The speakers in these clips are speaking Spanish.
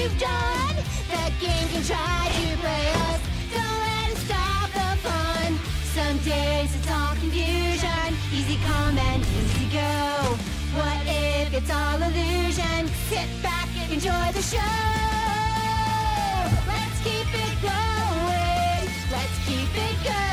you've done. The game can try to play us. Don't let it stop the fun. Some days it's all confusion. Easy come and easy go. What if it's all illusion? Sit back and enjoy the show. Let's keep it going. Let's keep it going.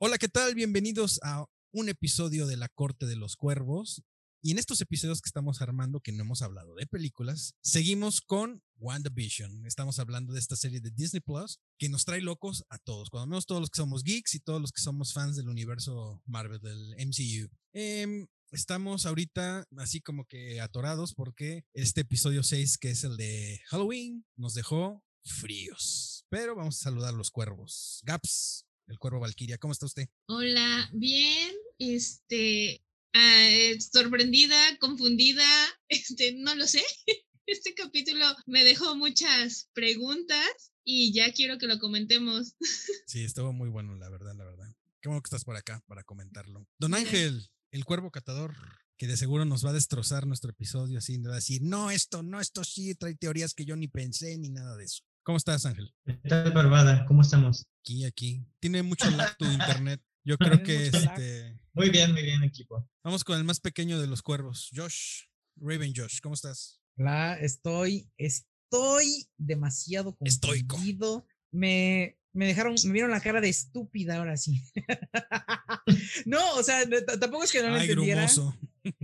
Hola, ¿qué tal? Bienvenidos a un episodio de La Corte de los Cuervos. Y en estos episodios que estamos armando, que no hemos hablado de películas, seguimos con WandaVision. Estamos hablando de esta serie de Disney Plus que nos trae locos a todos, cuando menos todos los que somos geeks y todos los que somos fans del universo Marvel, del MCU. Em, estamos ahorita así como que atorados porque este episodio 6, que es el de Halloween, nos dejó fríos. Pero vamos a saludar a los cuervos. Gaps, el cuervo Valkyria, ¿cómo está usted? Hola, bien, este, eh, sorprendida, confundida, este, no lo sé. Este capítulo me dejó muchas preguntas y ya quiero que lo comentemos. Sí, estuvo muy bueno, la verdad, la verdad. Qué bueno que estás por acá para comentarlo. Don. Ángel, el cuervo catador, que de seguro nos va a destrozar nuestro episodio así, nos va a decir, no, esto, no, esto sí, trae teorías que yo ni pensé ni nada de eso. ¿Cómo estás, Ángel? ¿Qué tal, Barbada? ¿Cómo estamos? Aquí, aquí. Tiene mucho lag tu internet. Yo creo que este. Muy bien, muy bien, equipo. Vamos con el más pequeño de los cuervos, Josh. Raven Josh, ¿cómo estás? La estoy, estoy demasiado Estoico. confundido. Me, me dejaron, me vieron la cara de estúpida ahora sí. no, o sea, tampoco es que no lo Ay, entendiera. grumoso.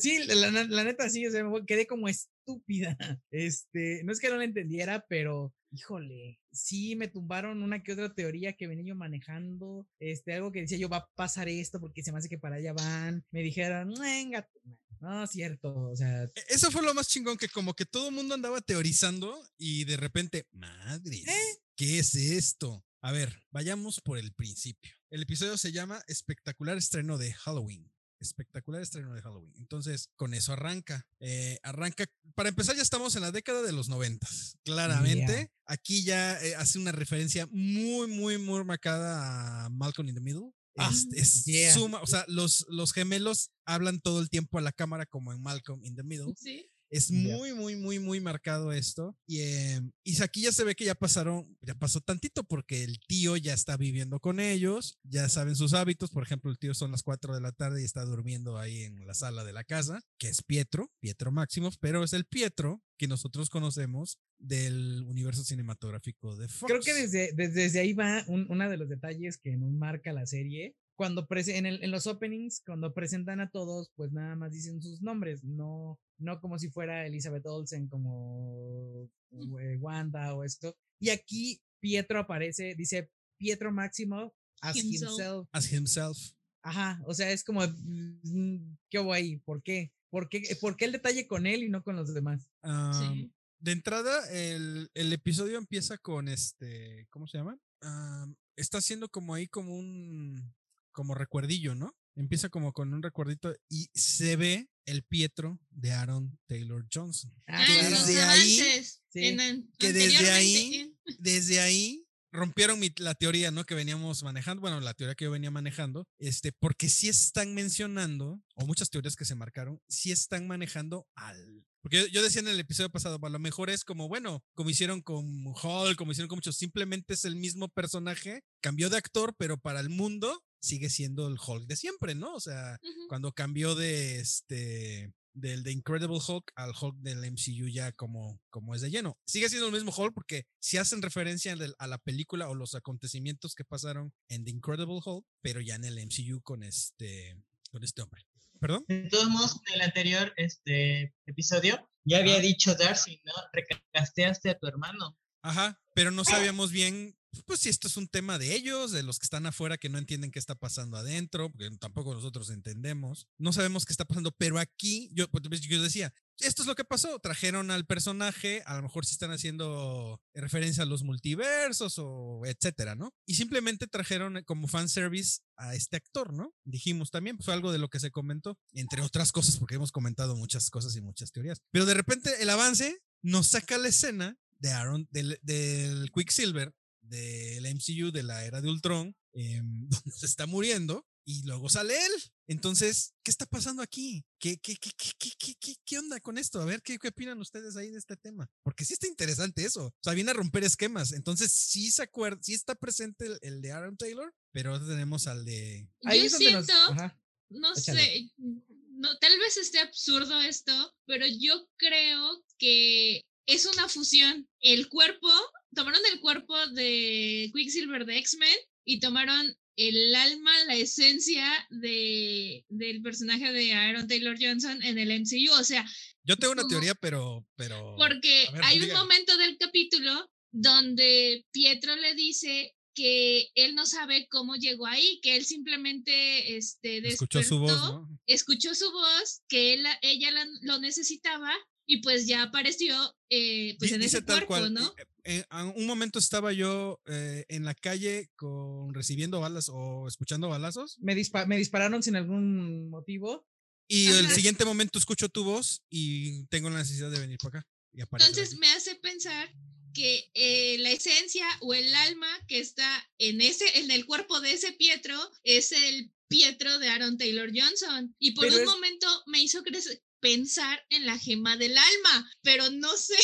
Sí, la, la- la neta sí, o sea, me quedé como estúpida. Este, no es que no la entendiera, pero híjole, sí me tumbaron una que otra teoría que venía yo manejando, este, algo que decía yo va a pasar esto porque se me hace que para allá van. Me dijeron, venga, tu madre". no, cierto, o sea, E- Eso fue lo más chingón, que como que todo el mundo andaba teorizando y de repente, madre, ¿Eh? ¿qué es esto? A ver, vayamos por el principio. El episodio se llama Espectacular estreno de Halloween. Espectacular estreno de Halloween. Entonces, con eso arranca. Eh, arranca, para empezar, ya estamos en la década de los noventas. Claramente, Yeah. aquí ya eh, hace una referencia muy, muy, muy marcada a Malcolm in the Middle. Ah, Es, yeah. suma- o sea, los, los gemelos hablan todo el tiempo a la cámara como en Malcolm in the Middle. Sí, Es muy, muy, muy, muy marcado esto. Y, eh, y aquí ya se ve que ya pasaron, ya pasó tantito porque el tío ya está viviendo con ellos, ya saben sus hábitos. Por ejemplo, el tío son las 4 de la tarde y está durmiendo ahí en la sala de la casa, que es Pietro, Pietro Máximos, pero es el Pietro que nosotros conocemos del universo cinematográfico de Fox. Creo que desde, desde, desde ahí va un- uno de los detalles que nos marca la serie. Cuando prese- en, el- en los openings, cuando presentan a todos, pues nada más dicen sus nombres, no, no como si fuera Elizabeth Olsen, como eh, Wanda o esto. Y aquí Pietro aparece, dice Pietro Máximo as Himself. himself. As himself. Ajá, o sea, es como, mm, ¿qué hubo ahí? ¿Por qué? ¿Por qué, ¿Por qué el detalle con él y no con los demás? Sí. De entrada, el, el episodio empieza con este, ¿cómo se llama? Am, está haciendo como ahí como un, como recuerdillo, ¿no? Empieza como con un recuerdito y se ve el Pietro de Aaron Taylor Johnson. Ah, que desde ahí- Sí. en que desde ahí- Desde ahí rompieron mi- la teoría, ¿no? Que veníamos manejando, bueno, la teoría que yo venía manejando, este, porque sí están mencionando, o muchas teorías que se marcaron, sí están manejando al... Porque yo, decía en el episodio pasado, a lo mejor es como, bueno, como hicieron con Hulk, como hicieron con muchos, simplemente es el mismo personaje, cambió de actor, pero para el mundo sigue siendo el Hulk de siempre, ¿no? O sea, cuando cambió de este del de Incredible Hulk al Hulk del MCU ya como, como es de lleno. Sigue siendo el mismo Hulk porque si hacen referencia a la película o los acontecimientos que pasaron en The Incredible Hulk, pero ya en el MCU con este con este hombre. ¿Perdón? De todos modos, en el anterior este, episodio, ya había Ah. dicho Darcy, ¿no? Recasteaste a tu hermano. Ajá, pero no sabíamos bien pues si esto es un tema de ellos, de los que están afuera que no entienden qué está pasando adentro, porque tampoco nosotros entendemos, no sabemos qué está pasando, pero aquí yo, pues, yo decía, esto es lo que pasó, trajeron al personaje, a lo mejor sí están haciendo referencia a los multiversos o etcétera, ¿no? Y simplemente trajeron como fanservice a este actor, ¿no? Dijimos también, pues fue algo de lo que se comentó, entre otras cosas, porque hemos comentado muchas cosas y muchas teorías. Pero de repente el avance nos saca la escena de Aaron, del, del Quicksilver, del MCU de la era de Ultron, em, donde se está muriendo y luego sale él. Entonces, ¿qué está pasando aquí? ¿Qué, qué, qué, qué, qué, qué, qué onda con esto? A ver, ¿qué, ¿qué opinan ustedes ahí de este tema? Porque sí está interesante eso. O sea, viene a romper esquemas. Entonces, sí se acuerda, sí está presente el, el de Aaron Taylor, pero ahora tenemos al de... Ahí Yo es donde nos- siento, ajá. no Échale. sé, no, tal vez esté absurdo esto, pero yo creo que es una fusión. El cuerpo, tomaron el cuerpo de Quicksilver de X-Men y tomaron el alma, la esencia de, del personaje de Aaron Taylor Johnson en el MCU. O sea, Yo tengo una como- teoría, pero... pero porque ver, hay un momento del capítulo donde Pietro le dice que él no sabe cómo llegó ahí, que él simplemente este, Escuchó su voz, escuchó su voz, que él, ella la- lo necesitaba y pues ya apareció eh, pues en ese tal cuerpo, cual. ¿no? Eh, eh, a un momento estaba yo eh, en la calle con recibiendo balas o escuchando balazos Me, dispa- me dispararon sin algún motivo. y el Ajá. siguiente momento escucho tu voz y tengo la necesidad de venir para acá y Entonces me hace pensar que eh, la esencia o el alma que está en ese, en el cuerpo de ese Pietro es el Pietro de Aaron Taylor Johnson. Y por Pero un es- momento me hizo pensar en la gema del alma, pero no sé.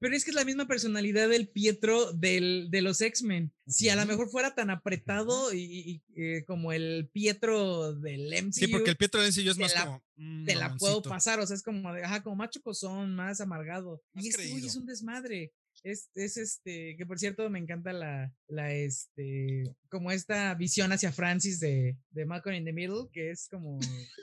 Pero es que es la misma personalidad del Pietro del, de los X-Men. Si a lo mejor fuera tan apretado y, eh, como el Pietro del MCU, sí porque el Pietro sí yo es más la- como mm, te la puedo pasar. O sea, es como de, ajá, como macho cozón, más amargado. Más y este güey es creído. un desmadre. Es, es este, que por cierto me encanta la, la este, como esta visión hacia Francis de, de Malcolm in the Middle, que es como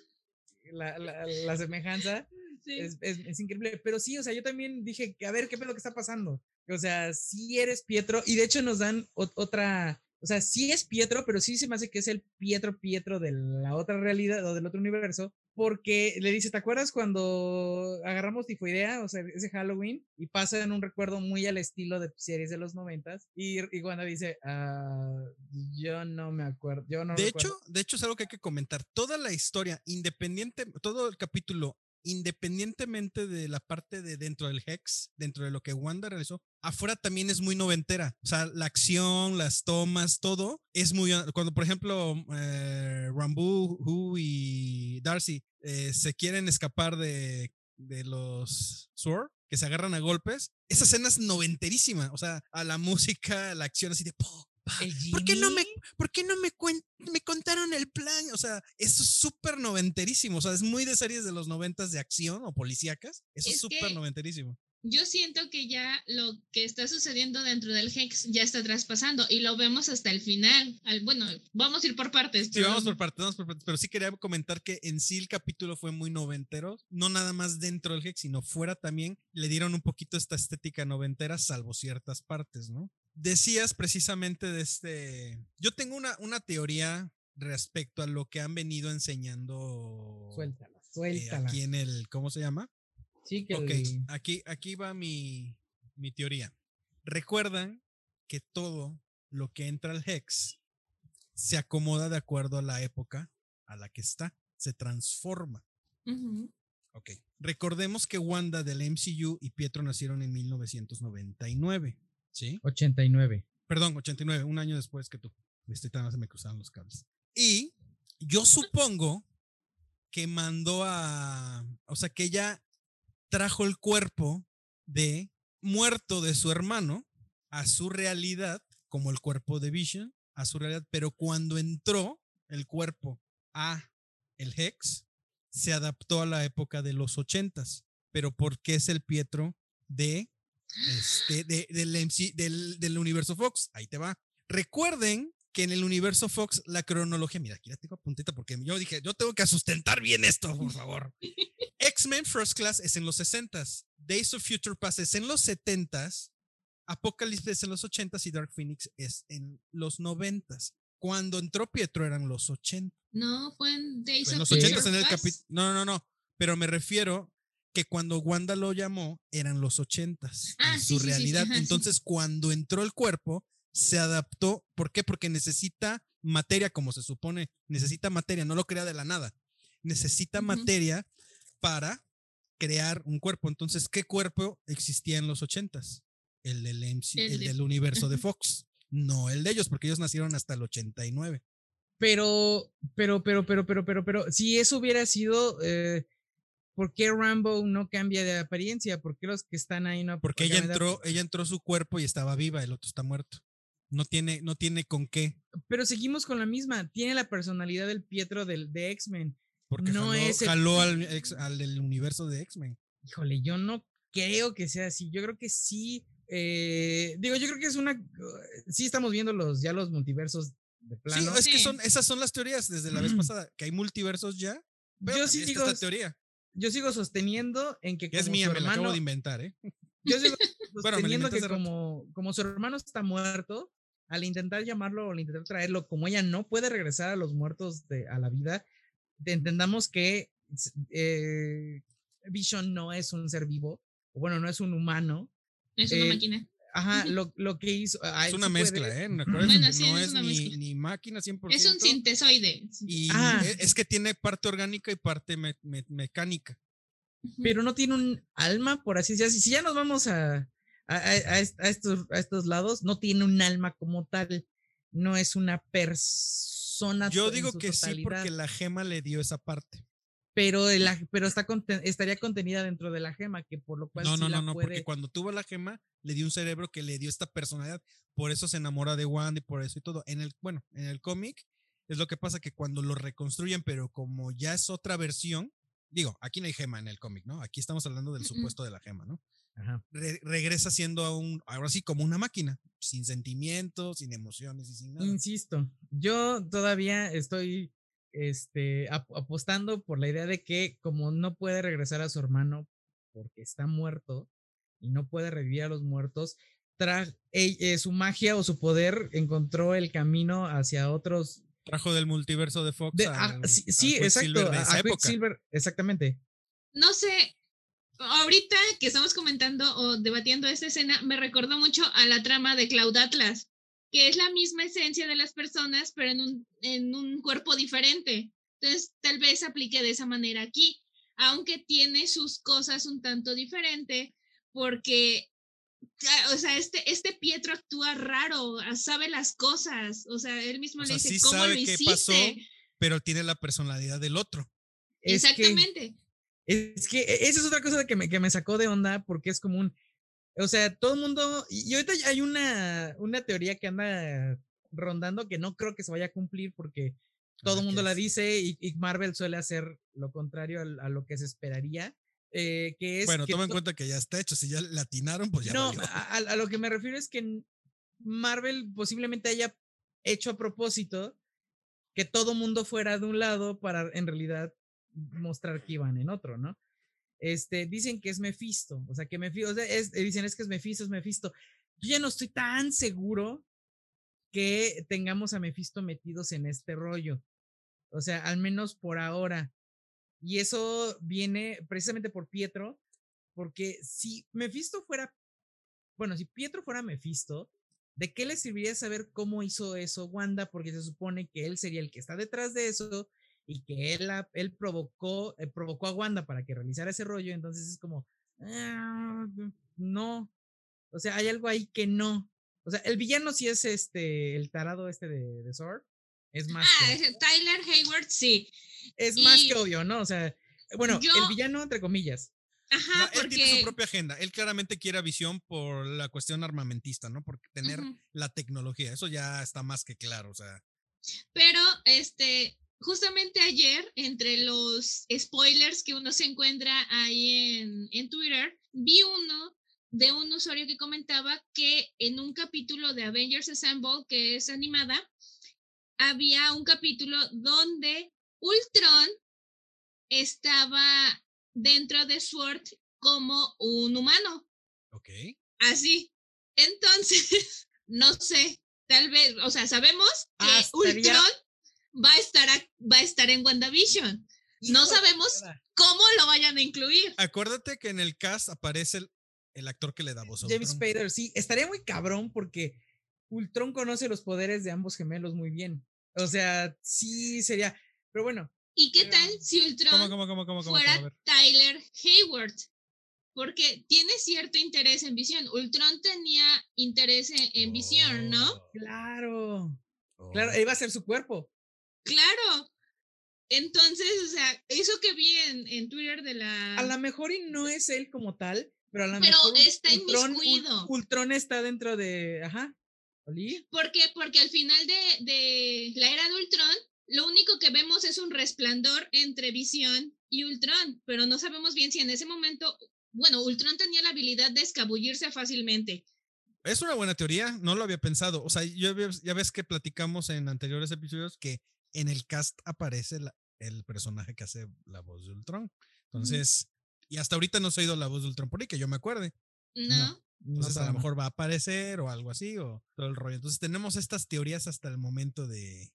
la, la, la semejanza. Es, es- es increíble. Pero sí, o sea, yo también dije, a ver, ¿qué pedo que está pasando? O sea, sí eres Pietro. Y de hecho nos dan ot- otra. O sea, sí es Pietro, pero sí se me hace que es el Pietro Pietro de la otra realidad o del otro universo. Porque le dice, ¿te acuerdas cuando agarramos tifoidea? O sea, ese Halloween. Y pasa en un recuerdo muy al estilo de series de los noventas. Y, y Wanda dice, "Ah, yo no me acuerdo. Yo no de recuerdo". hecho de hecho es algo que hay que comentar toda la historia independiente todo el capítulo independientemente de la parte de dentro del Hex, dentro de lo que Wanda realizó, afuera también es muy noventera. O sea, la acción, las tomas, todo es muy. Cuando, por ejemplo, eh, Rambo, Who y Darcy eh, se quieren escapar de, los Sword, que se agarran a golpes, esa escena es noventerísima. O sea, a la música, a la acción así de. ¿Por qué no me, ¿por qué no me, cuen- me contaron el plan? O sea, eso es súper noventerísimo. O sea, es muy de series de los noventas de acción o policíacas. Eso es súper noventerísimo. Yo siento que ya lo que está sucediendo dentro del Hex ya está traspasando y lo vemos hasta el final. Al, bueno, vamos a ir por partes. Sí, pero vamos por partes, vamos por partes. Pero sí quería comentar que en sí el capítulo fue muy noventero. No nada más dentro del Hex, sino fuera también. Le dieron un poquito esta estética noventera, salvo ciertas partes, ¿no? Decías precisamente de este. Yo tengo una, una teoría respecto a lo que han venido enseñando Suéltala, eh, suéltala. aquí en el. ¿Cómo se llama? Sí, que Ok, el- aquí, aquí va mi, mi teoría. Recuerdan que todo lo que entra al Hex se acomoda de acuerdo a la época a la que está, se transforma. Ok. Recordemos que Wanda del MCU y Pietro nacieron en 1999. ¿Sí? 89. Perdón, 89, un año después que tú. Estoy tan se me cruzaron los cables. Y yo supongo que mandó a. O sea, que ella trajo el cuerpo de muerto de su hermano a su realidad, como el cuerpo de Vision, a su realidad. Pero cuando entró el cuerpo a el Hex, se adaptó a la época de los ochentas. Pero ¿por qué es el Pietro de este, de- del, MC del, del universo Fox. Ahí te va. Recuerden que en el universo Fox la cronología, mira, aquí la tengo apuntita porque yo dije, yo tengo que sustentar bien esto, por favor. X-Men First Class es en los 60s, Days of Future Past es en los 70s, Apocalypse es en los 80 y Dark Phoenix es en los 90 Cuando entró Pietro eran los 80. No, fue en Days Fue en of los Sí. 80 en el capítulo. No, no, no. Pero me refiero que cuando Wanda lo llamó eran los 80 Ah, en sí, su sí, sí, sí, realidad. ajá. Entonces, cuando entró el cuerpo, se adaptó. ¿Por qué? Porque necesita materia, como se supone. Necesita materia, no lo crea de la nada. Necesita materia para crear un cuerpo. Entonces, ¿qué cuerpo existía en los 80 El del, MC El el de- del universo de. Fox. No el de ellos, porque ellos nacieron hasta el 89. Pero, pero, pero, pero, pero, pero, pero, si eso hubiera sido, eh, ¿por qué Rambo no cambia de apariencia? ¿Por qué los que están ahí no? Porque ella entró, ella entró su cuerpo y estaba viva, el otro está muerto. No tiene, no tiene con qué. Pero seguimos con la misma. Tiene la personalidad del Pietro del, de X-Men. Porque No jaló, es el- jaló al, ex- al del universo de X-Men. Híjole, yo no creo que sea así. Yo creo que sí. eh, digo, yo creo que es una. Sí, estamos viendo los ya los multiversos de Sí, plano. es que Sí. son, esas son las teorías desde la vez pasada, que hay multiversos ya. Pero yo sí digo, esta teoría, yo sigo sosteniendo en que que es como mía, su me la acabo hermano- de inventar, ¿eh? Yo sigo sosteniendo que como, como su hermano está muerto, al intentar llamarlo o al intentar traerlo, como ella no puede regresar a los muertos de, a la vida, te- entendamos que eh, Vision no es un ser vivo, o bueno, no es un humano. Es una Eh, máquina. Ajá, lo, lo que hizo. a Es una sí mezcla, puede- ¿eh? Bueno, sí, no es es una ni, mezcla. ni máquina 100%. Es un sintesoide. Y Ah. e- es que tiene parte orgánica y parte me- me- mecánica. Pero no tiene un alma, por así decirlo. Si si ya nos vamos a, a, a- a est- a estos, a estos lados, no tiene un alma como tal. No es una persona. Yo digo que sí, porque la gema le dio esa parte. Pero, de la, pero está conten- estaría contenida dentro de la gema, que por lo cual No, sí no, la no, no, porque cuando tuvo la gema, le dio un cerebro que le dio esta personalidad. Por eso se enamora de Wanda y por eso y todo. En el, bueno, en el cómic es lo que pasa que cuando lo reconstruyen, pero como ya es otra versión, digo, aquí no hay gema en el cómic, ¿no? Aquí estamos hablando del supuesto de la gema, ¿no? Ajá. Re- regresa siendo a un, ahora sí, como una máquina, sin sentimientos, sin emociones y sin nada. Insisto, yo todavía estoy este, ap- apostando por la idea de que como no puede regresar a su hermano porque está muerto y no puede revivir a los muertos, tra- eh, su magia o su poder encontró el camino hacia otros. Trajo del multiverso de Fox. de- ah, sí, exacto. De a- esa a época. Quicksilver, exactamente. No sé, ahorita que estamos comentando o debatiendo esta escena, me recordó mucho a la trama de Cloud Atlas, que es la misma esencia de las personas, pero en un, en un cuerpo diferente. Entonces, tal vez aplique de esa manera aquí, aunque tiene sus cosas un tanto diferente, porque, ah, o sea, este, este Pietro actúa raro, ah, sabe las cosas, o sea, él mismo O le sea, dice, sí ¿cómo sabe lo qué hiciste? pasó, pero tiene la personalidad del otro. Es que- Exactamente. Es que e- esa es otra cosa que me, que me sacó de onda porque es como un, o sea, todo el mundo, y ahorita hay una, una teoría que anda rondando que no creo que se vaya a cumplir porque todo Ah, el mundo ¿qué la dice y, y Marvel suele hacer lo contrario a, lo que se esperaría, eh, que es... Bueno, que toma en cuenta que ya está hecho. Si ya le atinaron, pues ya no, a, lo que me refiero es que Marvel posiblemente haya hecho a propósito que todo mundo fuera de un lado para en realidad mostrar que iban en otro, ¿no? Este, dicen que es Mephisto, o sea, que Mephisto, o sea, es- dicen es que es Mephisto, es Mephisto. Yo ya no estoy tan seguro que tengamos a Mephisto metidos en este rollo. O sea, al menos por ahora. Y eso viene precisamente por Pietro, porque si Mephisto fuera, bueno, si Pietro fuera Mephisto, ¿de qué le serviría saber cómo hizo eso Wanda? Porque se supone que él sería el que está detrás de eso y que él, la- él provocó, eh, provocó a Wanda para que realizara ese rollo. Entonces es como, "Ah, no. O sea, hay algo ahí que no. O sea, el villano sí es este, el tarado este de, de Sword. Es más, Ah, que, Tyler Hayward, sí. es más y que obvio, ¿no? O sea, bueno, yo- el villano entre comillas. Ajá, sea, él tiene su porque propia agenda. Él claramente quiere a visión por la cuestión armamentista, ¿no? Por tener la tecnología. Eso ya está más que claro. O sea, Pero, este, justamente ayer, entre los spoilers que uno se encuentra ahí en, en Twitter, vi uno de un usuario que comentaba que en un capítulo de Avengers Assemble, que es animada, había un capítulo donde Ultron estaba dentro de Sword como un humano, ok. así. Entonces, no sé, tal vez, o sea, sabemos que Ah, Ultron va a estar a- va a estar en WandaVision. No sabemos cómo lo vayan a incluir. Acuérdate que en el cast aparece el, el actor que le da voz a James. Spader, sí, estaría muy cabrón porque Ultron conoce los poderes de ambos gemelos muy bien. O sea, sí sería. Pero bueno, ¿Y qué Pero- tal si Ultron ¿Cómo, cómo, cómo, cómo, cómo? fuera. Tyler Hayward? Porque tiene cierto interés en visión. Ultron tenía interés en, en visión, ¿no? Oh, claro. oh. Claro, iba a ser su cuerpo. Claro. Entonces, o sea, eso que vi en, en Twitter de la... A lo mejor y no es él como tal, pero a lo Pero mejor. está Ultron- Ul- inmiscuido. Ultron está dentro de. Ajá. ¿Olí? Porque, porque al final de, de la era de Ultron, lo único que vemos es un resplandor entre Visión y Ultron, pero no sabemos bien si en ese momento, bueno, Ultron tenía la habilidad de escabullirse fácilmente. Es una buena teoría, no lo había pensado. O sea, yo, ya ves que platicamos en anteriores episodios que en el cast aparece la- el personaje que hace la voz de Ultron. Entonces, y hasta ahorita no se ha oído la voz de Ultron por ahí, que yo me acuerde. ¿No? Entonces, para a lo mejor va a aparecer o algo así, o todo el rollo. Entonces, tenemos estas teorías hasta el momento de,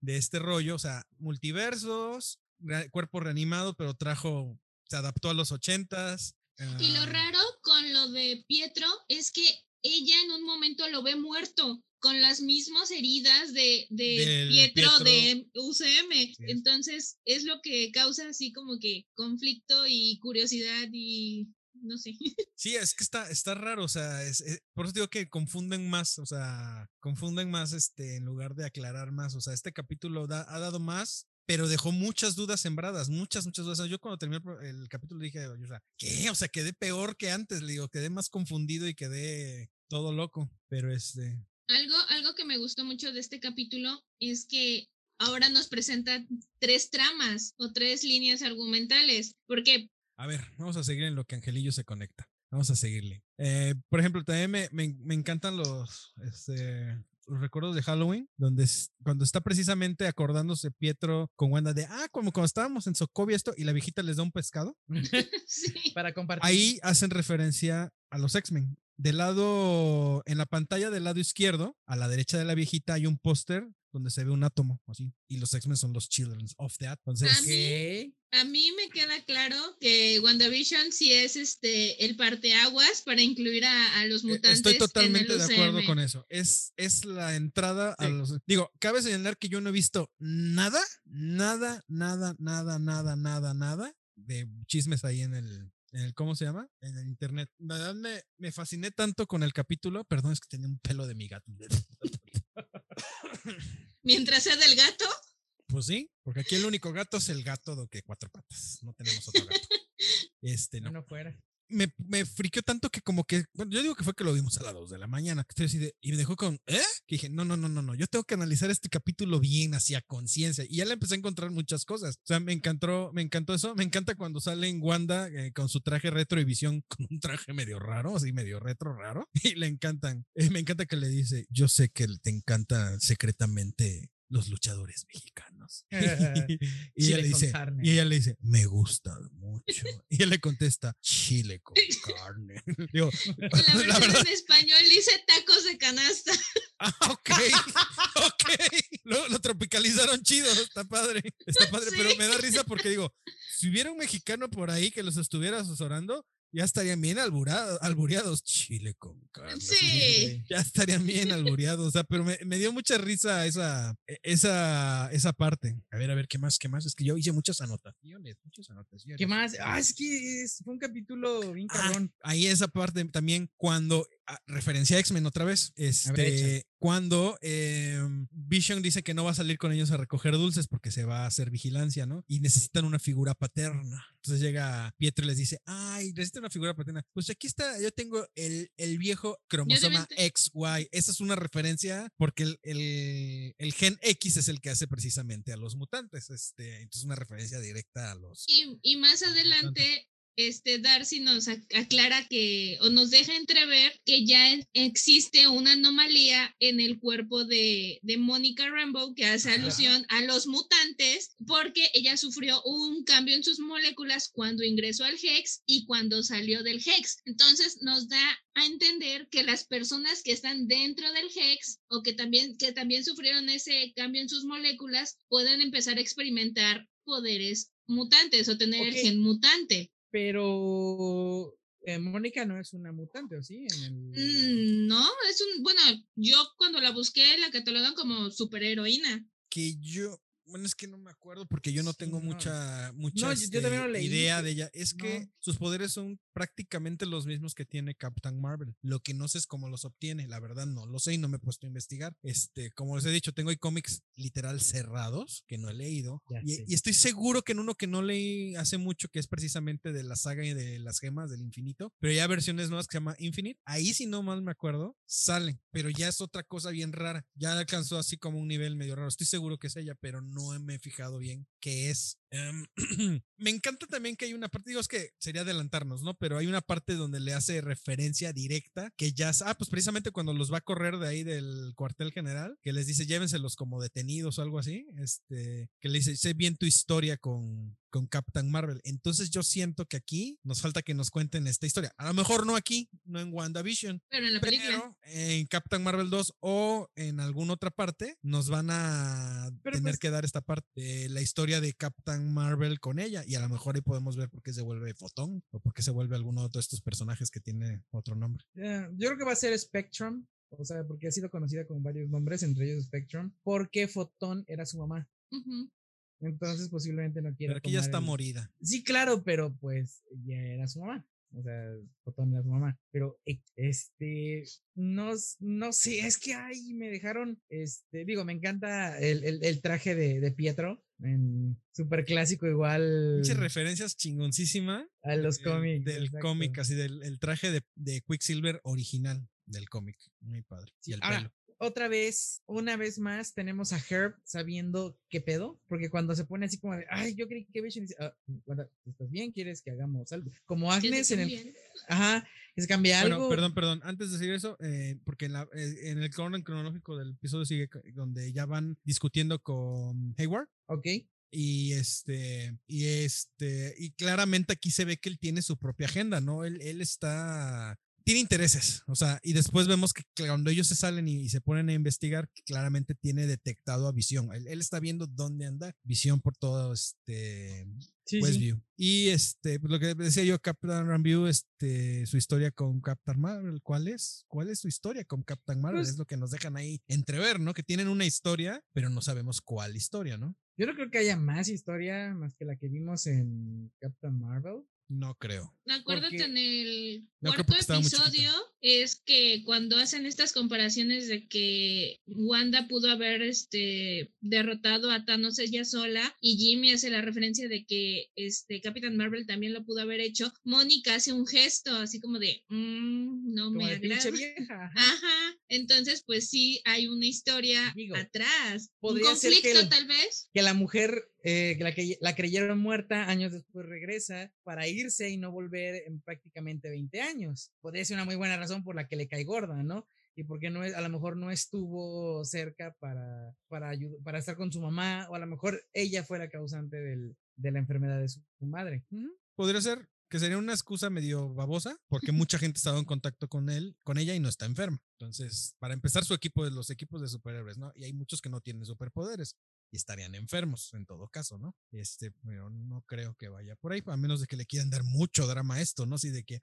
de este rollo. O sea, multiversos, re- cuerpo reanimado, pero trajo, se adaptó a los ochentas. Y lo ah, raro con lo de Pietro es que ella en un momento lo ve muerto con las mismas heridas de, de Pietro, Pietro. de UCM. es. Entonces es lo que causa así como que conflicto y curiosidad y no sé. Sí, es que está, está raro, o sea, es, es- por eso digo que confunden más, o sea, confunden más este, en lugar de aclarar más, o sea, este capítulo da- ha dado más, pero dejó muchas dudas sembradas, muchas, muchas dudas. Yo cuando terminé el capítulo dije, ¿qué? O sea, quedé peor que antes, le digo, quedé más confundido y quedé todo loco, pero este, Algo, algo que me gustó mucho de este capítulo es que ahora nos presenta tres tramas o tres líneas argumentales, porque A ver, vamos a seguir en lo que Angelillo se conecta. Vamos a seguirle. Eh, por ejemplo, también me, me- me encantan los, este, los recuerdos de Halloween, donde es- cuando está precisamente acordándose Pietro con Wanda de, ah, como cuando estábamos en Sokovia esto, y la viejita les da un pescado. sí, Para compartir. Ahí hacen referencia a los X-Men. Del lado, en la pantalla del lado izquierdo, a la derecha de la viejita, hay un póster donde se ve un átomo, así. Y los X-Men son los Children of That. Entonces, A mí- a mí me queda claro que WandaVision sí es este el parteaguas para incluir a, a los Eh, mutantes. Estoy totalmente en de acuerdo con eso. Es, es la entrada a los. Digo, cabe señalar que yo no he visto nada, nada, nada, nada, nada, nada, nada de chismes ahí en el. En el ¿Cómo se llama? En el internet. La verdad me, me fasciné tanto con el capítulo. Perdón, es que tenía un pelo de mi gato. Mientras sea del gato, Pues sí, porque aquí el único gato es el gato de que cuatro patas. No tenemos otro gato. Este, no. No fuera. Me, me friqueó tanto que como que, bueno, yo digo que fue que lo vimos a las 2 de la mañana, que estoy así de- y me dejó con, ¿eh? Que dije, no, no, no, no, no, yo tengo que analizar este capítulo bien, hacia conciencia, y ya le empecé a encontrar muchas cosas, o sea, me encantó, me encantó eso, me encanta cuando sale en Wanda eh, con su traje retro y visión, con un traje medio raro, así medio retro raro, y le encantan, Eh, me encanta que le dice, yo sé que te encantan secretamente los luchadores mexicanos. y, ella Chile le con dice, carne. y ella le dice, me gusta mucho. Y él le contesta, chile con carne. Digo, en la la versión verdad, en español dice tacos de canasta. ah, ok, ok. Lo, lo tropicalizaron chido, está padre, está padre, pero Sí. me da risa porque digo, si hubiera un mexicano por ahí que los estuviera asesorando, ya estarían bien alburado- albureados. Chile con carne. Sí. Ya estarían bien albureados, o sea, pero me, me dio mucha risa esa, e- esa, esa parte. A ver, a ver, ¿qué más? ¿Qué más? Es que yo hice muchas anotaciones, muchas anotaciones. ¿Qué más? Ah, es que es- fue un capítulo bien Ah, cabrón. ahí esa parte también cuando ah, referencia a X-Men otra vez, este, cuando eh, Vision dice que no va a salir con ellos a recoger dulces porque se va a hacer vigilancia, ¿no? Y necesitan una figura paterna. Entonces llega Pietro y les dice, ay, necesitan una figura paterna. Pues aquí está, yo tengo el, el viejo cromosoma. XY. Esa es una referencia porque el, el, el gen X es el que hace precisamente a los mutantes. Este, entonces una referencia directa a los... Y, y más adelante este Darcy nos ac- aclara que o nos deja entrever que ya existe una anomalía en el cuerpo de, de Mónica Rambeau que hace alusión a los mutantes porque ella sufrió un cambio en sus moléculas cuando ingresó al Hex y cuando salió del Hex. Entonces nos da a entender que las personas que están dentro del Hex o que también, que también sufrieron ese cambio en sus moléculas pueden empezar a experimentar poderes mutantes o tener el gen mutante. Pero eh, Mónica no es una mutante, ¿o sí? En el... Mm, no, es un, bueno, yo cuando la busqué la catalogan como superheroína. Que yo, bueno, es que no me acuerdo porque yo no Sí, tengo no. mucha, mucha yo- yo también este, lo leí, idea que- de ella. Es que no. sus poderes son prácticamente los mismos que tiene Captain Marvel. Lo que no sé es cómo los obtiene, la verdad no lo sé y no me he puesto a investigar. Este, como les he dicho, tengo ahí cómics literal cerrados que no he leído. Y, y estoy seguro que en uno que no leí hace mucho, que es precisamente de la saga y de las gemas del infinito, pero ya versiones nuevas que se llama Infinite, ahí si no mal me acuerdo, salen, pero ya es otra cosa bien rara. Ya alcanzó así como un nivel medio raro. Estoy seguro que es ella, pero no me he fijado bien qué es. Em, me encanta también que hay una parte, digo, es que sería adelantarnos, ¿no? Pero hay una parte donde le hace referencia directa, que ya, ah, pues precisamente cuando los va a correr de ahí del cuartel general, que les dice llévenselos como detenidos o algo así, este, que le dice, sé bien tu historia con, con Captain Marvel. Entonces yo siento que aquí nos falta que nos cuenten esta historia. A lo mejor no aquí, no en WandaVision, Pero en la película. pero en Captain Marvel 2 o en alguna otra parte nos van a Pero tener pues- que dar esta parte de la historia de Captain Marvel con ella y a lo mejor ahí podemos ver por qué se vuelve Fotón o por qué se vuelve alguno de estos personajes que tiene otro nombre. Ya, yo creo que va a ser Spectrum, o sea, porque ha sido conocida con varios nombres, entre ellos Spectrum, porque Fotón era su mamá. Ujú. Entonces posiblemente no quiera Pero aquí ya está el- morida. Sí, claro, pero pues ya era su mamá. O sea, Fotón era su mamá. Pero eh, este, no, no sé, es que ay, me dejaron, este, digo, me encanta el, el- el traje de, de Pietro, en súper clásico igual Pinche referencias chingoncísima a los cómics. Del cómic, así del el traje de, de Quicksilver original del cómic. Muy padre. Y el ahora, pelo. Otra vez, una vez más, tenemos a Herb sabiendo qué pedo, porque cuando se pone así como de, ay, yo creí que Vision dice, "Ah, ¿estás bien? ¿Quieres que hagamos algo? Como Agnes en el, ajá, que se cambia Bueno, algo. perdón, perdón. Antes de decir eso, eh, porque en, la- eh, en el orden cronológico del episodio sigue donde ya van discutiendo con Hayward. Ok, Y este, y este, y claramente aquí se ve que él tiene su propia agenda, ¿no? Él, él está, tiene intereses, o sea, y después vemos que cuando ellos se salen y, y se ponen a investigar, que claramente tiene detectado a Visión. Él, él está viendo dónde anda Visión por todo este sí, sí. Westview. Y este, pues, lo que decía yo, Captain Rambeau, este, su historia con Captain Marvel, ¿cuál es? ¿Cuál es su historia con Captain Marvel? Pues- es lo que nos dejan ahí entrever, ¿no? Que tienen una historia, pero no sabemos cuál historia, ¿no? Yo no creo que haya más historia más que la que vimos en Captain Marvel. No creo. Acuérdate Porque- en el No, creo cuarto episodio es que cuando hacen estas comparaciones de que Wanda pudo haber este derrotado a Thanos ella sola y Jimmy hace la referencia de que este Capitán Marvel también lo pudo haber hecho, Mónica hace un gesto así como de "Mm, no Como me agrada. vieja. ajá. Entonces pues sí hay una historia Digo, atrás, un podría ser que conflicto el- tal vez. Que la mujer, eh, que la, que la creyeron muerta, años después regresa para irse y no volver en prácticamente 20 años. Podría ser una muy buena razón por la que le cae gorda, ¿no? Y porque no es, a lo mejor no estuvo cerca para, para, ayu- para estar con su mamá, o a lo mejor ella fue la causante del- de la enfermedad de su madre. Podría ser que sería una excusa medio babosa, porque mucha gente estaba en contacto con él, con ella y no está enferma. Entonces, para empezar, su equipo de los equipos de superhéroes, ¿no? Y hay muchos que no tienen superpoderes y estarían enfermos en todo caso, ¿no? Este, pero no creo que vaya por ahí, a menos de que le quieran dar mucho drama a esto, ¿no? Así de que,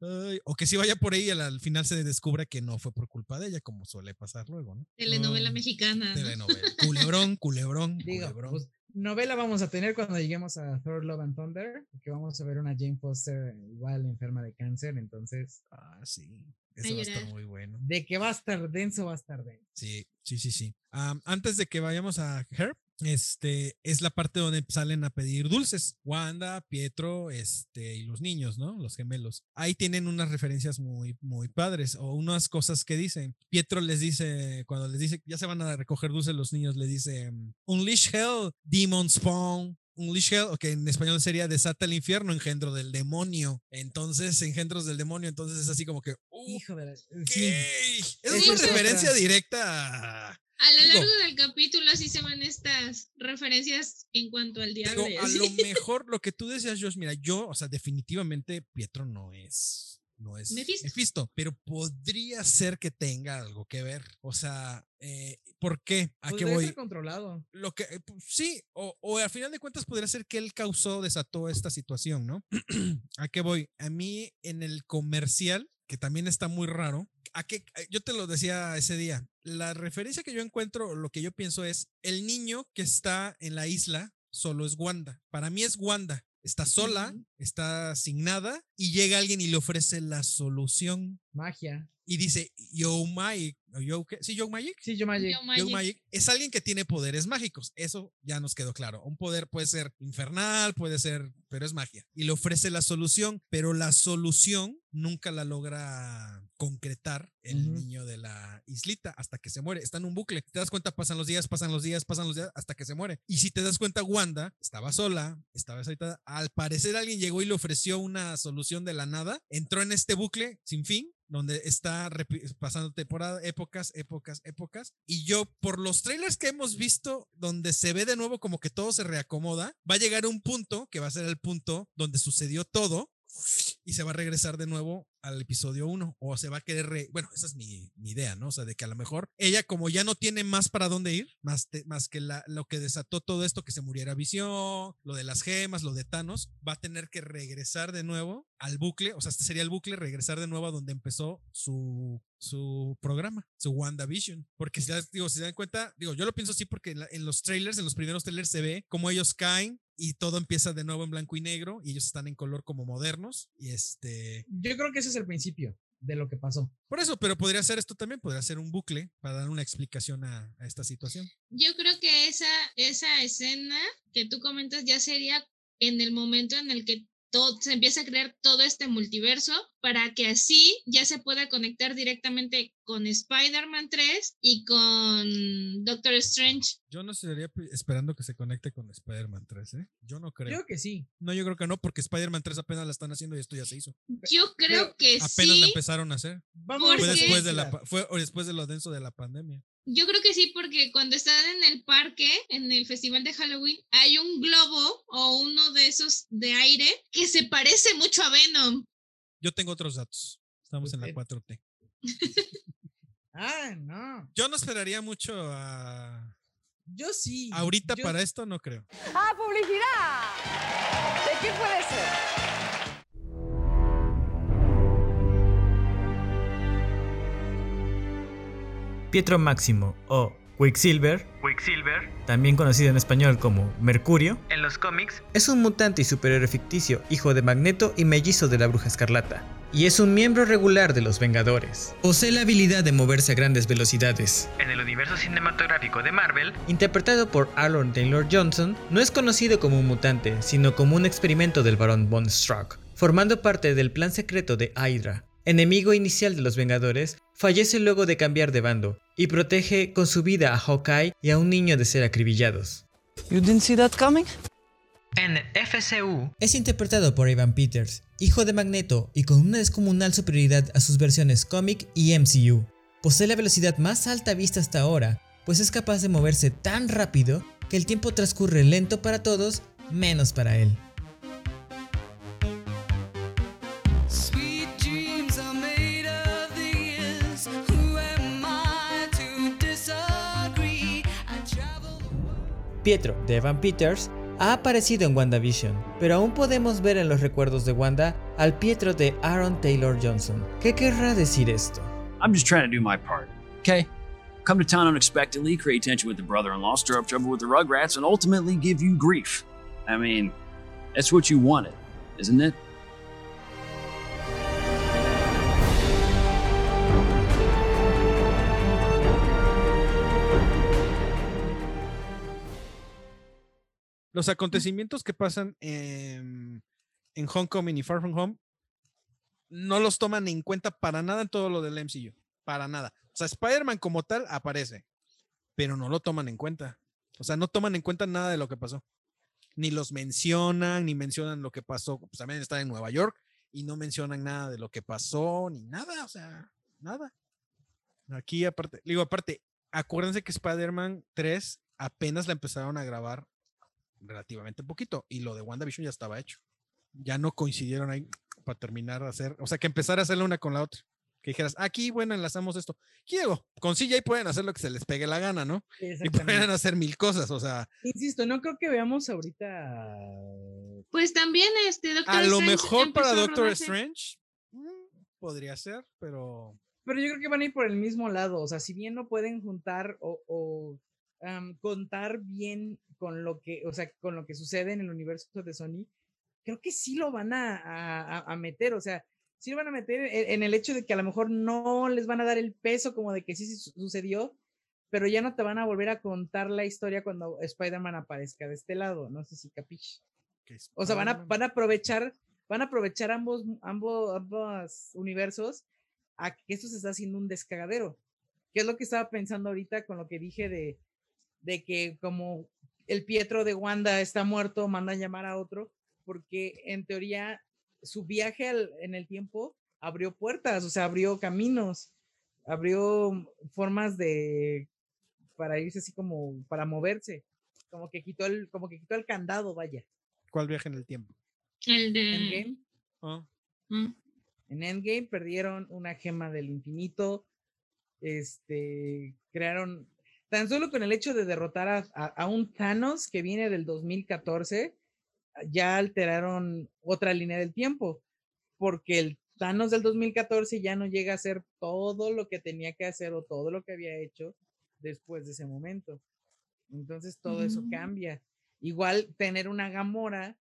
ay, o que si vaya por ahí, al, al final se descubra que no fue por culpa de ella, como suele pasar luego, ¿no? Telenovela mexicana. ¿no? Telenovela. Culebrón, culebrón, Digo, culebrón. pues, novela vamos a tener cuando lleguemos a Thor Love and Thunder, que vamos a ver una Jane Foster igual enferma de cáncer, entonces Ah, sí. Eso va a estar muy bueno. de que va a estar denso, va a estar denso. Sí, sí, sí, sí. Antes de que vayamos a Herb, este es la parte donde salen a pedir dulces. Wanda, Pietro, este, y los niños, ¿no? Los gemelos. Ahí tienen unas referencias muy, muy padres o unas cosas que dicen. Pietro les dice, cuando les dice, ya se van a recoger dulces los niños, le dice, Unleash Hell, Demon Spawn. Unleash Hell, o que en español sería Desata el infierno, engendro del demonio. Entonces, engendros del demonio, entonces es así como que. uh, Hijo de la. ok. Sí. Es una referencia otra. directa a. A lo Digo- largo del capítulo así se van estas referencias en cuanto al diablo. Digo, a lo mejor lo que tú decías, Josh, mira, yo, o sea, definitivamente Pietro no es. No es Mephisto. pero podría ser que tenga algo que ver. O sea, eh, ¿por qué? ¿A qué voy? ser controlado. lo que eh, pu- sí, o, o al final de cuentas podría ser que él causó, desató esta situación, ¿no? ¿A qué voy? A mí en el comercial, que también está muy raro, a qué, yo te lo decía ese día, la referencia que yo encuentro, lo que yo pienso es, el niño que está en la isla solo es Wanda. Para mí es Wanda. Está sola, Ujú. está asignada y llega alguien y le ofrece la solución Magia. y dice, Yo Magic, o ¿Sí, Yo Magic? Sí, yo Magic. Young Magic. Magic es alguien que tiene poderes mágicos. Eso ya nos quedó claro. Un poder puede ser infernal, puede ser, pero es magia. Y le ofrece la solución, pero la solución nunca la logra concretar el niño de la islita hasta que se muere. Está en un bucle. Te das cuenta, pasan los días, pasan los días, pasan los días hasta que se muere. Y si te das cuenta, Wanda estaba sola, estaba deshabitada. Al parecer alguien llegó y le ofreció una solución de la nada. Entró en este bucle sin fin donde está pasando temporada, épocas, épocas, épocas. Y yo, por los trailers que hemos visto, donde se ve de nuevo como que todo se reacomoda, va a llegar un punto, que va a ser el punto donde sucedió todo, y se va a regresar de nuevo al episodio 1 o se va a querer, re- bueno, esa es mi, idea, ¿no? O sea, de que a lo mejor ella como ya no tiene más para dónde ir, más, más que lo que desató todo esto, que se muriera Visión, lo de las gemas, lo de Thanos, va a tener que regresar de nuevo al bucle, o sea, este sería el bucle, regresar de nuevo a donde empezó su, su programa, su WandaVision. Porque si, digo, si se dan cuenta, digo, yo lo pienso así porque en, en los trailers, en los primeros trailers se ve cómo ellos caen y todo empieza de nuevo en blanco y negro y ellos están en color como modernos y este Yo creo que ese es el principio de lo que pasó. por eso pero podría ser esto también podría ser un bucle para dar una explicación a, a esta situación Yo creo que esa, esa escena que tú comentas ya sería en el momento en el que todo, se empieza a crear todo este multiverso para que así ya se pueda conectar directamente con Spider-Man 3 y con Doctor Strange. yo no estaría pe- esperando que se conecte con Spider-Man 3 ¿eh? yo no creo Creo que sí. no yo creo que no porque Spider-Man 3 apenas la están haciendo y esto ya se hizo Yo creo que apenas sí. la empezaron a hacer Vamos ¿Por fue después de la fue o después de lo denso de la pandemia Yo creo que sí, porque cuando están en el parque, en el festival de Halloween, hay un globo o uno de esos de aire que se parece mucho a Venom. yo tengo otros datos estamos en la Usted- 4T Ah, no. yo no esperaría mucho a Yo sí. ahorita Yo- para esto no creo ¡Ah, publicidad! ¿De qué puede ser? Pietro Máximo o Quicksilver, Quicksilver, también conocido en español como Mercurio, en los cómics, es un mutante y superhéroe ficticio, hijo de Magneto y mellizo de la Bruja Escarlata, y es un miembro regular de los Vengadores. Posee la habilidad de moverse a grandes velocidades. en el universo cinematográfico de Marvel, Interpretado por Aaron Taylor Johnson, no es conocido como un mutante, sino como un experimento del barón Von Struck, formando parte del plan secreto de Hydra. Enemigo inicial de los Vengadores, fallece luego de cambiar de bando y protege con su vida a Hawkeye y a un niño de ser acribillados. You didn't see that coming? en FCU, Es interpretado por Evan Peters, hijo de Magneto y con una descomunal superioridad a sus versiones cómic y MCU. Posee la velocidad más alta vista hasta ahora, pues es capaz de moverse tan rápido que el tiempo transcurre lento para todos, menos para él. Pietro, de Evan Peters, ha aparecido en WandaVision, pero aún podemos ver en los recuerdos de Wanda al Pietro de Aaron Taylor Johnson. ¿Qué querrá decir esto? I'm just trying to do my part. Okay? Come to town unexpectedly, create tension with the brother in law, stir up trouble with the Rugrats, and ultimately give you grief. I mean, that's what you wanted, isn't it? Los acontecimientos que pasan en, en Homecoming y Far From Home no los toman en cuenta para nada en todo lo del MCU. Para nada. O sea, Spider-Man como tal aparece, pero no lo toman en cuenta. O sea, no toman en cuenta nada de lo que pasó. ni los mencionan, ni mencionan lo que pasó, pues también están en Nueva York y no mencionan nada de lo que pasó, ni nada, o sea, nada. Aquí aparte, digo, aparte, acuérdense que Spider-Man 3 apenas la empezaron a grabar relativamente poquito y lo de WandaVision ya estaba hecho. Ya no coincidieron ahí para terminar de hacer, o sea, que empezar a hacerla una con la otra. Que dijeras, aquí, bueno, enlazamos esto. Digo, con CGI pueden hacer lo que se les pegue la gana, ¿no? Y pueden hacer mil cosas, o sea, Insisto, no creo que veamos ahorita. Pues también este Doctor a lo Strange mejor para Doctor rodarse. Strange mm, podría ser, pero Pero yo creo que van a ir por el mismo lado. O sea, si bien no pueden juntar o, o, contar bien con lo que, o sea, con lo que sucede en el universo de Sony, creo que sí lo van a, a- meter. O sea, sí lo van a meter en, en el hecho de que a lo mejor no les van a dar el peso como de que sí, sí su- sucedió, pero ya no te van a volver a contar la historia cuando Spider-Man aparezca de este lado. No sé si capiche. O sea, van a, van a aprovechar, van a aprovechar ambos, ambos, ambos universos a que esto se está haciendo un descagadero. Que es lo que estaba pensando ahorita con lo que dije de, de que como el Pietro de Wanda está muerto, mandan llamar a otro, porque en teoría su viaje al- en el tiempo abrió puertas, o sea, abrió caminos, abrió formas de para irse así como para moverse, como que quitó el, como que quitó el candado, vaya. ¿Cuál viaje en el tiempo? El de. Endgame. Ah, Mm. En Endgame perdieron una gema del infinito. Este, crearon, tan solo con el hecho de derrotar a, a- a un Thanos que viene del 2014, ya alteraron otra línea del tiempo, porque el Thanos del 2014 ya no llega a hacer todo lo que tenía que hacer o todo lo que había hecho después de ese momento. Entonces todo eso Mm. cambia. Igual tener una Gamora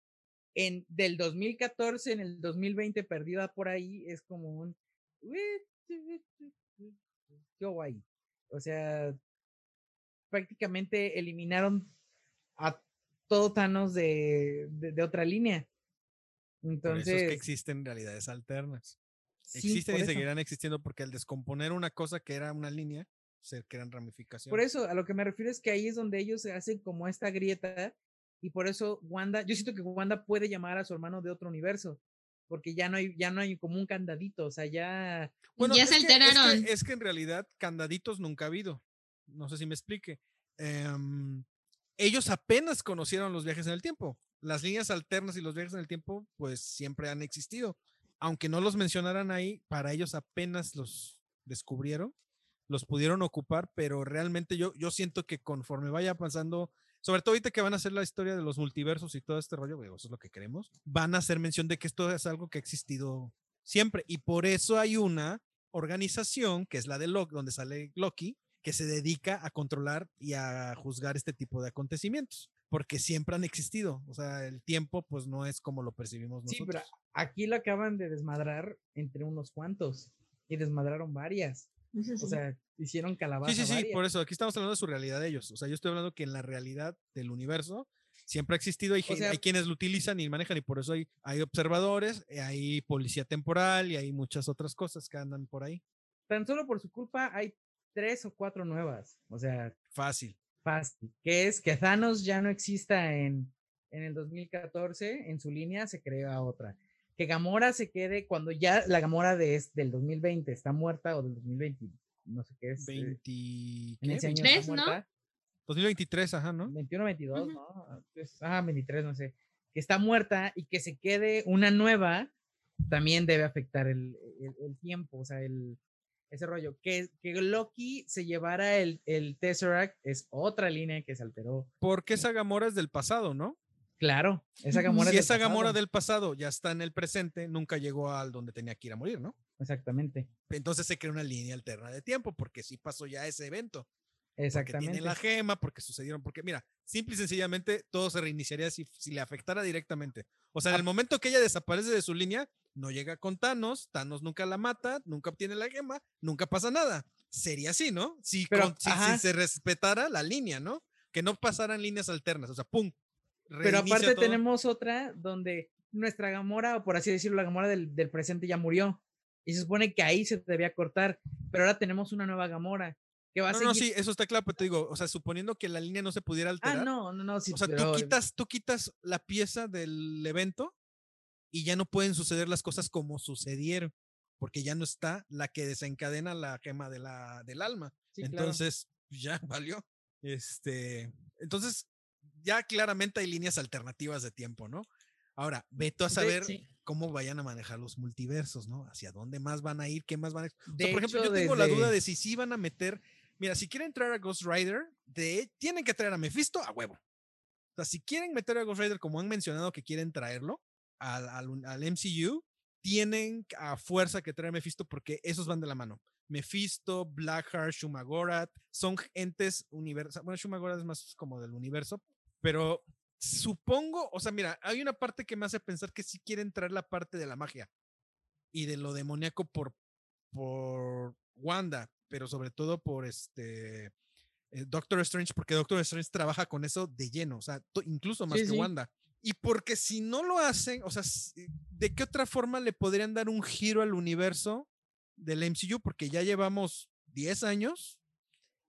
en del 2014 en el 2020 perdida por ahí es como un yo guay. O sea, prácticamente eliminaron a todo Thanos de, de, de otra línea. por Entonces, eso es que existen realidades alternas. sí, existen y eso. seguirán existiendo porque al descomponer una cosa que era una línea, se crean ramificaciones. Por eso, a lo que me refiero es que ahí es donde ellos se hacen como esta grieta y por eso Wanda, yo siento que Wanda puede llamar a su hermano de otro universo, porque ya no hay, ya no hay como un candadito, o sea, ya, Ya se es que- es que- alteraron. Es que, en realidad candaditos nunca ha habido. No sé si me explique. Em, ellos apenas conocieron los viajes en el tiempo. Las líneas alternas y los viajes en el tiempo, pues siempre han existido. Aunque no los mencionaran ahí, para ellos apenas los descubrieron, los pudieron ocupar, pero realmente yo, yo siento que conforme vaya pasando, sobre todo ahorita que van a hacer la historia de los multiversos y todo este rollo, eso es lo que queremos, van a hacer mención de que esto es algo que ha existido siempre. Y por eso hay una organización, que es la de Loki, donde sale Loki, que se dedica a controlar y a juzgar este tipo de acontecimientos, porque siempre han existido. O sea, el tiempo pues no es como lo percibimos sí, nosotros. pero aquí lo acaban de desmadrar entre unos cuantos y desmadraron varias, o sí. sea, hicieron calabaza Sí, sí, sí, varias. por eso aquí estamos hablando de su realidad de ellos. O sea, yo estoy hablando que en la realidad del universo siempre ha existido, hay, sea- hay quienes lo utilizan y manejan y por eso hay, hay observadores, eh, hay policía temporal y hay muchas otras cosas que andan por ahí. Tan solo por su culpa hay tres o cuatro nuevas, o sea, Fácil. fácil, que es que Thanos ya no exista en, en el 2014, en su línea se crea otra. Que Gamora se quede cuando ya la Gamora de, es- del 2020 está muerta o del 2020, no sé qué es. eh, 20, en ¿qué? ese año 23, está ¿no? muerta. 2023, ajá, ¿no? 21, 22, Ujú. ¿no? Ah, 23, no sé. Que está muerta y que se quede una nueva, también debe afectar el, el- el tiempo, o sea, el, ese rollo. Que, que Loki se llevara el, el Tesseract es otra línea que se alteró. Porque esa Gamora es del pasado, ¿no? Claro, esa. Gamora si es del esa Gamora pasado. del pasado ya está en el presente, nunca llegó al donde tenía que ir a morir, ¿no? Exactamente, Entonces se crea una línea alterna de tiempo, porque sí pasó ya ese evento. Porque exactamente. tiene la gema, porque sucedieron, porque mira, simple y sencillamente todo se reiniciaría si, si le afectara directamente. O sea, en el momento que ella desaparece de su línea, no llega con Thanos, Thanos nunca la mata, nunca obtiene la gema, nunca pasa nada. Sería así, ¿no? Si, Pero, con- si- si ajá. se respetara la línea, ¿no? Que no pasaran líneas alternas, o sea, ¡pum! Pero aparte todo. tenemos otra donde nuestra Gamora, o por así decirlo, la Gamora del, del presente ya murió. Y se supone que ahí se debía cortar. Pero ahora tenemos una nueva Gamora, que va a No, no, seguir. sí, eso está claro, pero te digo, o sea, suponiendo que la línea no se pudiera Ah, alterar. no, no, no, sí, o sea, pero- tú quitas, tú quitas la pieza del evento y ya no pueden suceder las cosas como sucedieron, porque ya no está la que desencadena la gema de la, del alma. Sí, claro. entonces, pues, ya valió. Este, entonces, ya claramente hay líneas alternativas de tiempo, ¿no? Ahora, veto a saber sí. cómo vayan a manejar los multiversos, ¿no? Hacia dónde más van a ir, qué más van a... O sea, por ejemplo, hecho, yo tengo la duda de si sí van a meter... Mira, si quieren traer a Ghost Rider, de, tienen que traer a Mephisto a huevo. O sea, si quieren meter a Ghost Rider como han mencionado que quieren traerlo al, al MCU, tienen a fuerza que traer a Mephisto porque esos van de la mano. Mephisto, Blackheart, Shumagorat, son entes universales. Bueno, Shumagorat es más como del universo, pero supongo, o sea, mira, hay una parte que me hace pensar que sí quieren traer la parte de la magia y de lo demoníaco por, por Wanda, pero sobre todo por este eh, Doctor Strange, porque Doctor Strange trabaja con eso de lleno, o sea, incluso más Sí, que sí. Wanda. Y porque si no lo hacen, o sea, si- ¿de qué otra forma le podrían dar un giro al universo del MCU? Porque ya llevamos 10 años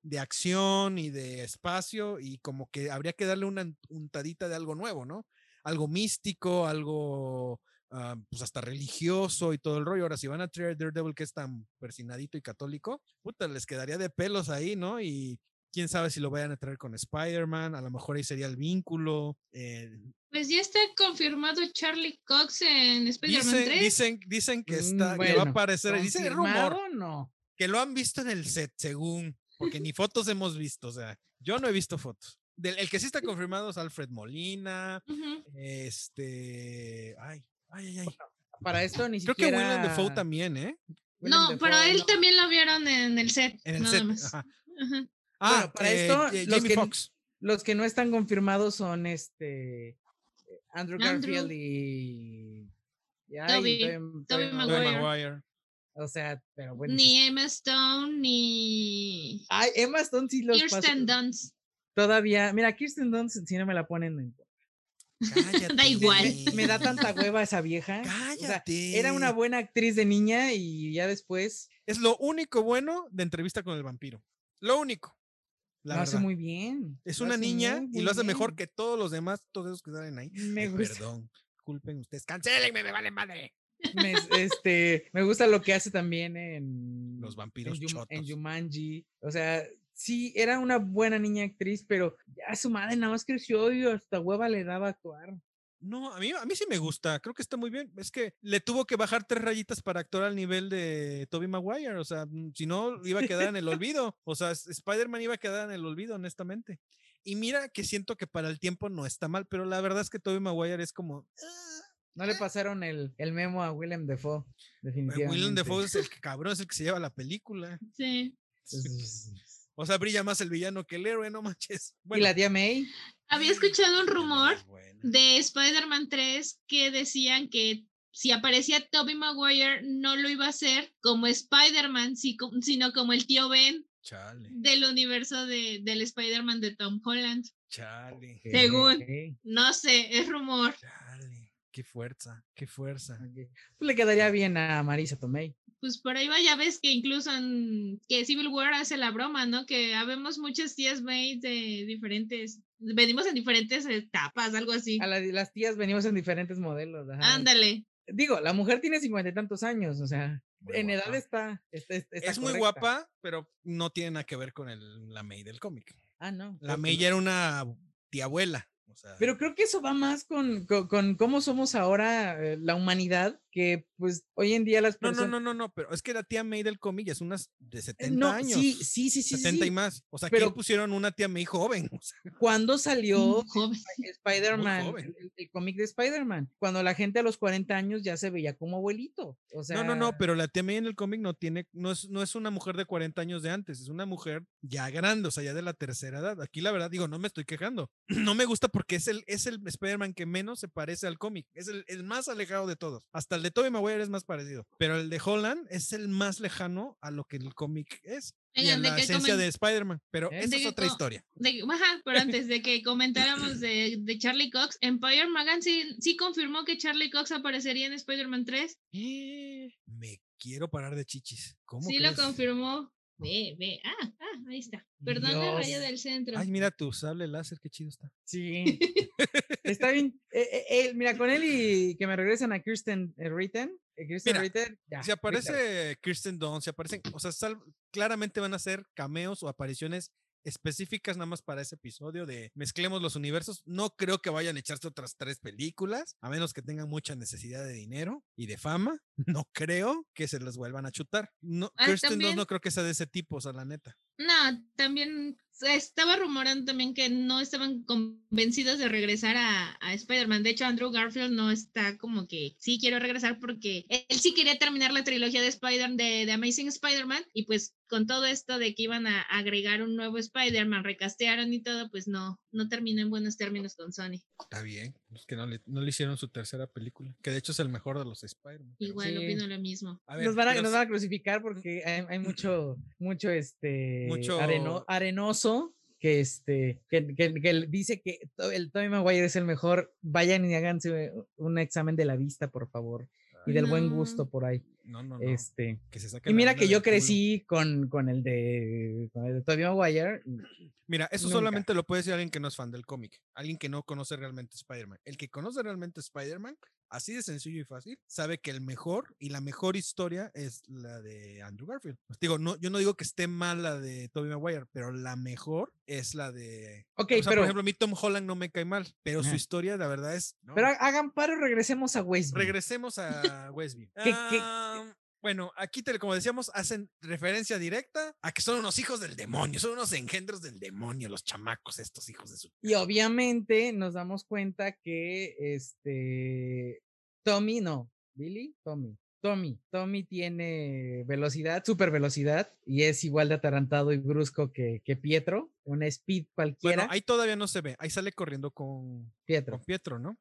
de acción y de espacio y como que habría que darle una untadita de algo nuevo, ¿no? Algo místico, algo ah, pues hasta religioso y todo el rollo. Ahora, si van a traer Daredevil que es tan persinadito y católico, puta, les quedaría de pelos ahí, ¿no? Y quién sabe si lo vayan a traer con Spider-Man, a lo mejor ahí sería el vínculo. eh, Pues ya está confirmado Charlie Cox en Spider-Man dicen, 3. dicen, dicen que Mm, está, que va a aparecer, dice el rumor. No. que lo han visto en el set, según, porque ni fotos hemos visto, o sea, yo no he visto fotos. Del, el que sí está confirmado es Alfred Molina, este, ay, ay, ay, ay. Para esto ni Creo que siquiera. William Defoe también, ¿eh? Willem No, pero Dafoe, él no. también lo vieron en el set. En el nada set. más. ajá. Ajá. Ah, Bueno, para eh, esto, eh, los que- Foxx. Los que no están confirmados son este. Andrew Andrew. Garfield y. y ay, Toby- Tobey Maguire. Maguire. O sea, pero bueno. Ni Emma Stone, ni Ay, Emma Stone sí los pasó. Kirsten Dunst. Todavía. Mira, Kirsten Dunst, si no me la ponen. en- Cállate. Da igual. Me, me da tanta hueva esa vieja. O sea, Cállate. era una buena actriz de niña y ya después Es lo único bueno de entrevista con el vampiro. Lo único. La lo hace muy bien. Es lo una niña y lo hace mejor que todos los demás, todos esos que salen ahí. Me Ay, gusta. Perdón, culpen ustedes. Cancélenme, me vale madre. Me, este, me gusta lo que hace también en Los vampiros en, en. Jumanji. O sea, sí, era una buena niña actriz, pero ya su madre nada más creció y hasta hueva le daba a actuar. No, a mí, a mí sí me gusta. Creo que está muy bien. Es que le tuvo que bajar tres rayitas para actuar al nivel de Toby Maguire. O sea, mm, si no, iba a quedar en el olvido. O sea, Spider-Man iba a quedar en el olvido, honestamente. Y mira que siento que para el tiempo no está mal, pero la verdad es que Toby Maguire es como. "Ah". No le pasaron el, el memo a Willem Dafoe, Eh, definitivamente. Willem Dafoe es el que- cabrón, es el que se lleva la película. Sí. O sea, brilla más el villano que el héroe, no manches. y la tía May, Había escuchado un rumor buena. de Spider-Man 3 que decían que si aparecía Tobey Maguire no lo iba a hacer como Spider-Man, si- sino como el tío Ben Chale, del universo de, del Spider-Man de Tom Holland. chale, Según. No sé, es rumor. chale. Qué fuerza, qué fuerza. Pues le quedaría bien a Marisa Tomei. Pues por ahí va, ya ves que incluso en que Civil War hace la broma, ¿no? Que habemos muchas tías May de diferentes, venimos en diferentes etapas, algo así. A la- las tías venimos en diferentes modelos. ajá. Ándale. Digo, la mujer tiene cincuenta y tantos años, o sea, Muy en edad guapa. está, está- está- está Es muy guapa, pero no tiene nada que ver con el, la May del cómic. Ah, no. La May no. ya era una tía abuela. Pero creo que eso va más con, con, con cómo somos ahora eh, la humanidad, que pues hoy en día las no, no, personas... no, no, no, pero es que la tía May del cómic ya es unas de 70 Eh, no, años. sí, sí, sí, sí, 70 y sí. más. O sea, Pero- aquí pusieron una tía May joven. O sea, ¿Cuándo salió. Spider-Man, el, el cómic de Spider-Man? Cuando la gente a los 40 años ya se veía como abuelito. O sea, no, no, no, pero la tía May en el cómic no tiene, no es, no es una mujer de 40 años de antes, es una mujer ya grande, o sea, ya de la tercera edad. Aquí la verdad digo, no me estoy quejando. No me gusta porque es el, es el Spider-Man que menos se parece al cómic, es el, el más alejado de todos. Hasta el de Tobey Maguire es más parecido, pero el de Holland es el más lejano a lo que el cómic es. Y a Oigan, de la esencia de Spider-Man, pero ¿Eh? esa es otra historia. de- ajá, pero antes de que comentáramos de, de Charlie Cox, Empire Magan sí, sí confirmó que Charlie Cox aparecería en Spider-Man 3. Me quiero parar de chichis. ¿Cómo Sí lo confirmó. Ve, ve. Ah, ah, ahí está. Perdón la raya del centro. Ay, mira tu sable láser, qué chido está. Sí. Está bien. eh, eh, mira, con él y que me regresan a Kirsten eh, Ritten. eh, Kirsten Mira, Ritter, ya, Si aparece Kirsten Dunst, si aparecen, o sea, sal- claramente van a ser cameos o apariciones específicas nada más para ese episodio de mezclemos los universos. No creo que vayan a echarse otras tres películas, a menos que tengan mucha necesidad de dinero y de fama. No creo que se las vuelvan a chutar. No, Ah, Kirsten también- no creo que sea de ese tipo, o sea, la neta. No, también estaba rumorando también que no estaban convencidos de regresar a, a Spider-Man. De hecho, Andrew Garfield no está como que sí quiero regresar porque él sí quería terminar la trilogía de Spider de, de Amazing Spider-Man y pues con todo esto de que iban a agregar un nuevo Spider-Man, recastearon y todo, pues no, no terminó en buenos términos con Sony. Está bien, es que no le, no le hicieron su tercera película, que de hecho es el mejor de los Spider-Man. Igual Sí. opino lo mismo. A ver, nos, van a, pero nos s- van a crucificar porque hay, hay mucho, mucho, este, Mucho- areno- arenoso que, este, que, que- dice que el Tommy Maguire es el mejor. Vayan y háganse un examen de la vista, por favor, y del buen gusto por ahí. No, no, no. Este, que se y mira que yo crecí con, con el de, con el de Tobey Maguire. Mira, eso Nunca. solamente lo puede decir alguien que no es fan del cómic, alguien que no conoce realmente Spider-Man. El que conoce realmente Spider-Man, así de sencillo y fácil, sabe que el mejor y la mejor historia es la de Andrew Garfield. Pues digo, no, yo no digo que esté mal la de Tobey Maguire, pero la mejor es la de. Ok, o sea, pero, por ejemplo, a mí Tom Holland no me cae mal, pero su historia, la verdad es. no. pero hagan paro, regresemos a West. Regresemos a Westview. ¿Qué- qué- Ah, bueno, aquí, te- como decíamos, hacen referencia directa a que son unos hijos del demonio, son unos engendros del demonio, los chamacos, estos hijos de su. Y obviamente nos damos cuenta que este Tommy, no, Billy, Tommy. Tommy, Tommy tiene velocidad, super velocidad, y es igual de atarantado y brusco que, que Pietro, una speed cualquiera. Bueno, ahí todavía no se ve, ahí sale corriendo con, Pietro. con Pietro, ¿no?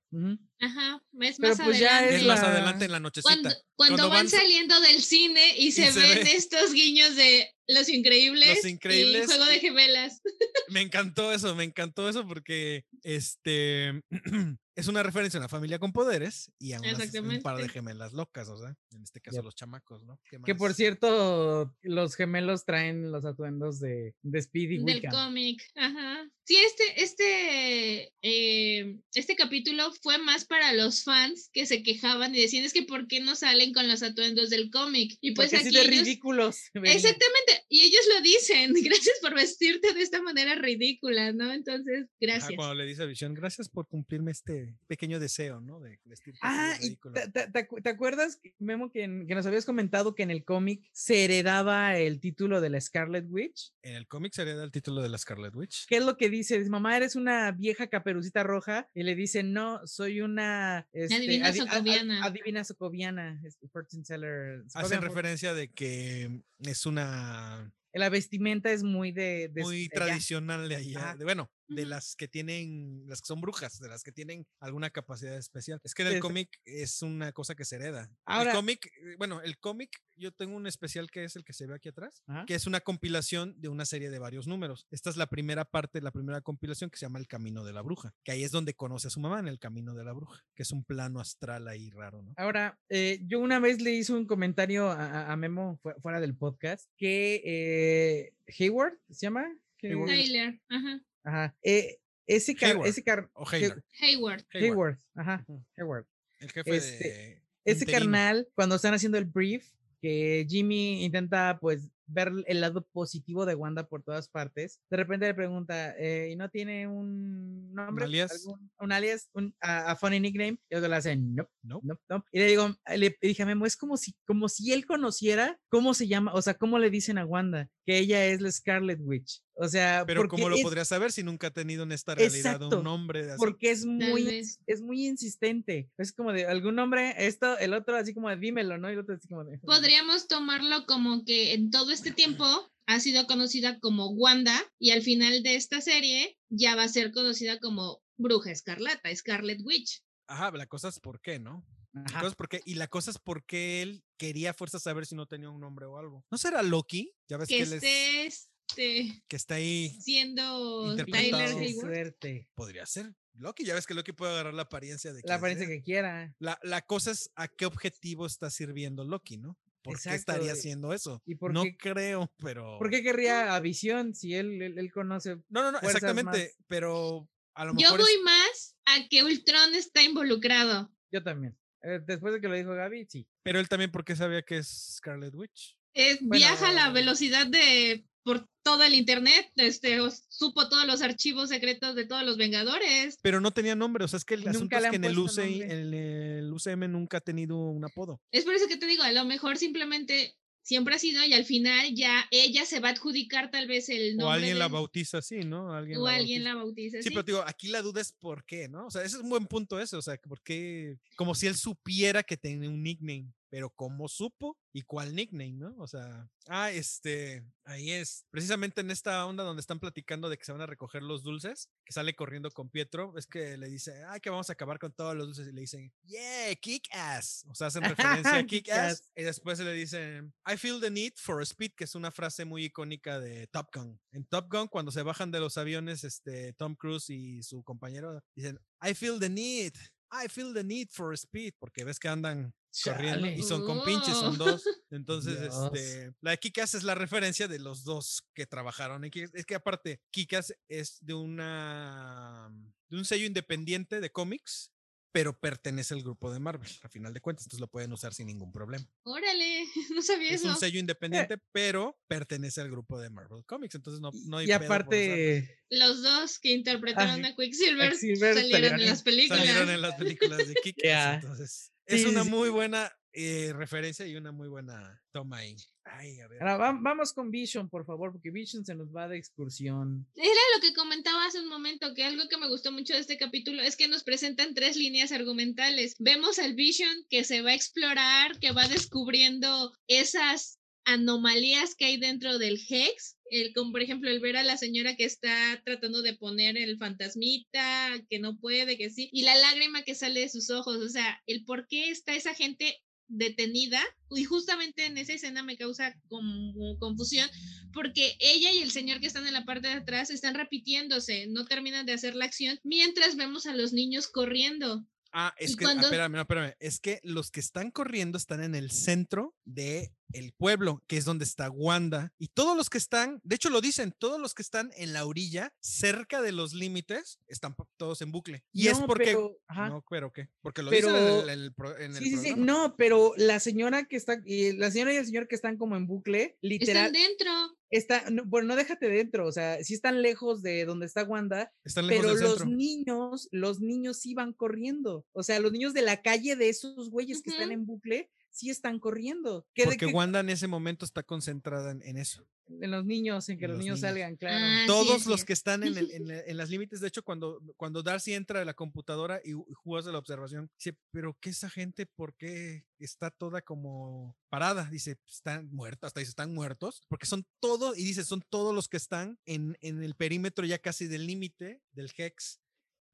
Ajá, es Pero más pues ya adelante. Es más la- adelante en la nochecita. Cuando, cuando, Cuando van, van sa- saliendo del cine y se, se ven ve- estos guiños de Los Increíbles, Increíbles y Juego de Gemelas. Me encantó eso, me encantó eso porque este es una referencia a una familia con poderes y a unas- un par de gemelas locas, o sea, en este caso Yep. los chamacos, ¿no? ¿Qué Que por cierto, los gemelos traen los atuendos de, de Speedy del Wiccan. Cómic. Ajá. Sí, este, este, eh, este capítulo fue más para los fans que se quejaban y decían es que ¿por qué no salen con los atuendos del cómic? Y pues Porque así aquí de ellos- ridículos. Exactamente, y ellos lo dicen, gracias por vestirte de esta manera ridícula, ¿no? Entonces, gracias. cuando le dice a Visión, gracias por cumplirme este pequeño deseo, ¿no? De vestirte así de Ah, y ridículo". te, te- te acu- te acuerdas, Memo, que, en- que nos habías comentado que en el cómic se heredaba el título de la Scarlet Witch? En el cómic sería el título de la Scarlet Witch. ¿Qué es lo que dice? Dice, mamá, eres una vieja caperucita roja. Y le dice, no, soy una... este, Adivina socoviana. adivina socoviana. fortune teller, Hacen referencia de que es una La vestimenta es muy de... de- muy de allá. tradicional de allá, de, bueno, de las que tienen, las que son brujas, de las que tienen alguna capacidad especial. Es que en el Es- cómic es una cosa que se hereda. Ahora- el cómic, eh, bueno, el cómic, yo tengo un especial que es el que se ve aquí atrás, Ajá. que es una compilación de una serie de varios números. Esta es la primera parte, la primera compilación que se llama El Camino de la Bruja, que ahí es donde conoce a su mamá en El Camino de la Bruja, que es un plano astral ahí raro, ¿no? Ahora, eh, yo una vez le hice un comentario a, Memo fu- fuera del podcast que eh, Hayward, ¿se llama? Que- Hayward. Tyler, ajá. Ajá. eh, ese car, Hayward, ese car, O Hayward. Hayward. Hayward, Hayward, ajá. Hayward. El jefe este, de... Ese interino. carnal, cuando están haciendo el brief, que Jimmy intenta pues ver el lado positivo de Wanda por todas partes, de repente le pregunta, eh, ¿y no tiene un nombre? alias? ¿Algún- un alias? Un, a, a funny nickname? Y otro le hacen, no, ¿No? no, no. Y le digo, le dije a Memo, es como si, como si él conociera cómo se llama, o sea, cómo le dicen a Wanda, que ella es la Scarlet Witch. O sea, Pero ¿cómo lo es- podría saber si nunca ha tenido en esta realidad Exacto, un nombre de así? porque es muy, es muy insistente. Es como de algún nombre, esto, el otro así como de dímelo, ¿no? Y el otro así como de. Podríamos tomarlo como que en todo este tiempo ha sido conocida como Wanda y al final de esta serie ya va a ser conocida como Bruja Escarlata, Scarlet Witch. Ajá, la cosa es por qué, ¿no? La Ajá. cosa es por qué- y la cosa es por qué él quería fuerza saber si no tenía un nombre o algo. ¿No será Loki? Ya ves que, Que él es, esté este, que está ahí. siendo. Tyler Qué Hayward. suerte. Podría ser Loki. Ya ves que Loki puede agarrar la apariencia de La apariencia sea. que quiera. La, la cosa es a qué objetivo está sirviendo Loki, ¿no? ¿por qué estaría y- haciendo eso? ¿Y por no qué, creo, pero... por qué querría a Visión si él, él, él conoce? No, no, no, exactamente, más? pero a lo Yo mejor... es- voy más a que Ultron está involucrado. Yo también. Eh, después de que lo dijo Gaby, sí. Pero él también porque sabía que es Scarlet Witch. Eh, viaja a la Bueno. velocidad de por todo el internet, este, supo todos los archivos secretos de todos los Vengadores. Pero no tenía nombre, o sea, es que el Nunca asunto es que en el, UCI, el UCM nunca ha tenido un apodo. Es por eso que te digo, a lo mejor simplemente siempre ha sido y al final ya ella se va a adjudicar tal vez el nombre. O alguien la bautiza así, ¿no? Alguien o la alguien bautiza. la bautiza. Sí, Sí, pero te digo, aquí la duda es por qué, ¿no? O sea, ese es un buen punto ese, o sea, porque como si él supiera que tenía un nickname, pero cómo supo y cuál nickname, ¿no? O sea, ah, este, ahí es, precisamente en esta onda donde están platicando de que se van a recoger los dulces, que sale corriendo con Pietro, es que le dice, ay, que vamos a acabar con todos los dulces y le dicen, yeah, kick ass, o sea, hacen referencia a kick ass y después le dicen, I feel the need for speed, que es una frase muy icónica de Top Gun. En Top Gun, cuando se bajan de los aviones, este, Tom Cruise y su compañero dicen, I feel the need, I feel the need for speed, porque ves que andan corriendo y son compinches, son Oh. dos. Entonces, Dios. este, la de Kikas es la referencia de los dos que trabajaron. en. Es que aparte, Kikas es de una de un sello independiente de cómics, pero pertenece al grupo de Marvel, a final de cuentas, entonces lo pueden usar sin ningún problema. Órale, no sabía Es eso. un sello independiente, pero pertenece al grupo de Marvel Comics, entonces no, no hay Y aparte, Los dos que interpretaron Ah, a Quicksilver, Quicksilver salieron salieron en las películas. salieron en las películas de Kick Ya. entonces es Sí, una sí. muy buena eh, referencia y una muy buena toma ahí. Ay, a ver. ahora va- vamos con Vision, por favor, porque Vision se nos va de excursión. Era lo que comentaba hace un momento, que algo que me gustó mucho de este capítulo es que nos presentan tres líneas argumentales. Vemos al Vision que se va a explorar, que va descubriendo esas anomalías que hay dentro del Hex, el, como por ejemplo el ver a la señora que está tratando de poner el fantasmita, que no puede, que sí, y la lágrima que sale de sus ojos, o sea, el por qué está esa gente detenida y justamente en esa escena me causa como confusión porque ella y el señor que están en la parte de atrás están repitiéndose, no terminan de hacer la acción mientras vemos a los niños corriendo. Ah, es Y que, cuando- espérame, espérame. Es que los que están corriendo están en el centro de el pueblo, que es donde está Wanda. Y todos los que están, de hecho lo dicen, todos los que están en la orilla, cerca de los límites, están todos en bucle. Y es porque. pero- ajá. No, pero ¿qué? Porque lo dicen en Pero- el, en el Sí, sí, sí. No, pero la señora que está, y la señora y el señor que están como en bucle, literal, Están dentro. está, no, bueno, no déjate dentro, o sea, sí están lejos de donde está Wanda, Están lejos pero del los centro. niños, los niños sí van corriendo. O sea, los niños de la calle de esos güeyes que están en bucle, sí están corriendo. ¿Qué de Porque qué- Wanda en ese momento está concentrada en, en eso. en los niños, en que En los, los niños niños. salgan, claro. Ah, sí, Todos los que están en, el- en la- en las límites, de hecho, cuando, cuando Darcy entra a la computadora y, y jugas de la observación, dice, pero ¿qué esa gente? ¿Por qué está toda como parada? Dice, están muertos, hasta dice, están muertos, porque son todos, y dice, son todos los que están en, en el perímetro ya casi del límite del Hex.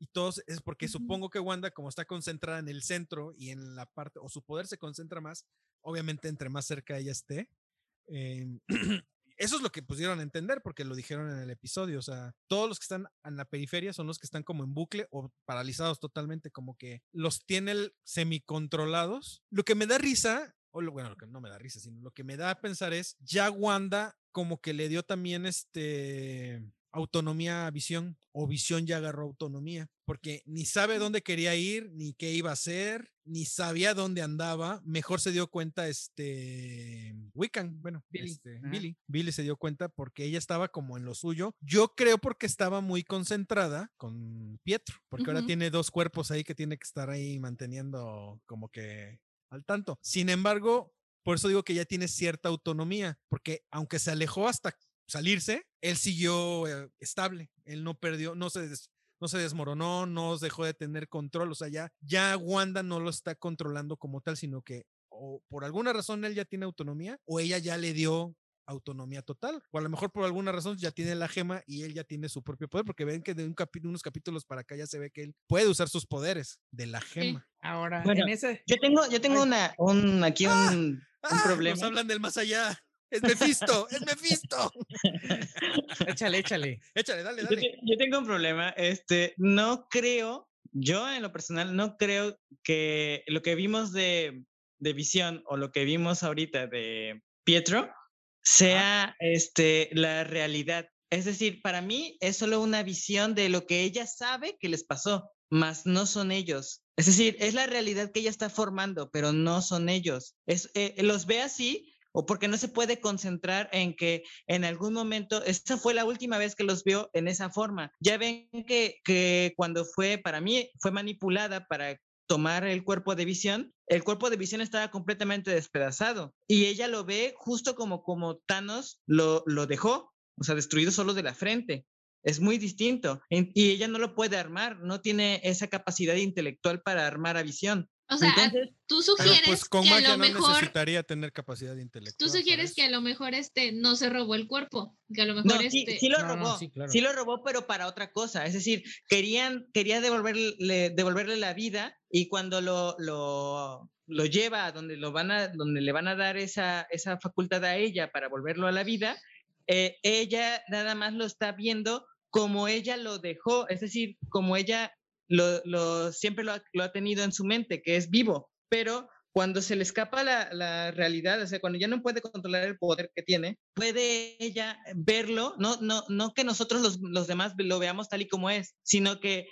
Y todos, es porque supongo que Wanda, como está concentrada en el centro y en la parte, o su poder se concentra más, obviamente entre más cerca ella esté, em, eso es lo que pusieron a entender porque lo dijeron en el episodio. O sea, todos los que están en la periferia son los que están como en bucle o paralizados totalmente, como que los tiene el semicontrolados. Lo que me da risa, o lo, bueno, lo que no me da risa, sino lo que me da a pensar es, ya Wanda como que le dio también este autonomía a Visión o Visión ya agarró autonomía porque ni sabe dónde quería ir ni qué iba a hacer ni sabía dónde andaba mejor se dio cuenta este Wiccan bueno Billy, este. Billy Billy se dio cuenta porque ella estaba como en lo suyo. Yo creo porque estaba muy concentrada con Pietro porque ahora tiene dos cuerpos ahí que tiene que estar ahí manteniendo como que al tanto. Sin embargo por eso digo que ya tiene cierta autonomía, porque aunque se alejó hasta salirse, él siguió eh, estable, él no perdió, no se, des- no se desmoronó, no dejó de tener control, o sea, ya, ya Wanda no lo está controlando como tal, sino que o por alguna razón él ya tiene autonomía o ella ya le dio autonomía total, o a lo mejor por alguna razón ya tiene la gema y él ya tiene su propio poder, porque ven que de un capi- unos capítulos para acá ya se ve que él puede usar sus poderes de la gema. Ahora, Bueno, en ese, Yo tengo, yo tengo Ay. una, un, aquí Ah, un, un ¡Ah! problema. Nos hablan del más allá. Es Mephisto, es Mephisto. échale, échale. Échale, dale, Yo, dale. te- yo tengo un problema. Este, no creo, yo en lo personal, no creo que lo que vimos de de visión o lo que vimos ahorita de Pietro sea este, la realidad. Es decir, para mí es solo una visión de lo que ella sabe que les pasó, más no son ellos. Es decir, es la realidad que ella está formando, pero no son ellos. Es, eh, los ve así o porque no se puede concentrar en que en algún momento, esta fue la última vez que los vio en esa forma. Ya ven que, que cuando fue, para mí, fue manipulada para tomar el cuerpo de visión, el cuerpo de visión estaba completamente despedazado y ella lo ve justo como, como Thanos lo, lo dejó, o sea, destruido solo de la frente. Es muy distinto y ella no lo puede armar, no tiene esa capacidad intelectual para armar a visión. O sea, Entonces, tú sugieres pues con que a lo no mejor necesitaría tener capacidad intelectual. tú sugieres que a lo mejor este no se robó el cuerpo, que a lo mejor No, sí, este sí lo No, no, robó, sí, claro. sí lo robó, pero para otra cosa. Es decir, querían, quería devolverle, devolverle la vida y cuando lo, lo, lo lleva a donde, lo van a, donde le van a dar esa, esa facultad a ella para volverlo a la vida, eh, ella nada más lo está viendo como ella lo dejó, es decir, como ella lo, lo- siempre lo ha, lo tenido en su mente, que es vivo, pero cuando se le escapa la, la realidad, o sea, cuando ya no puede controlar el poder que tiene, puede ella verlo, no, no, no que nosotros los, los demás lo veamos tal y como es, sino que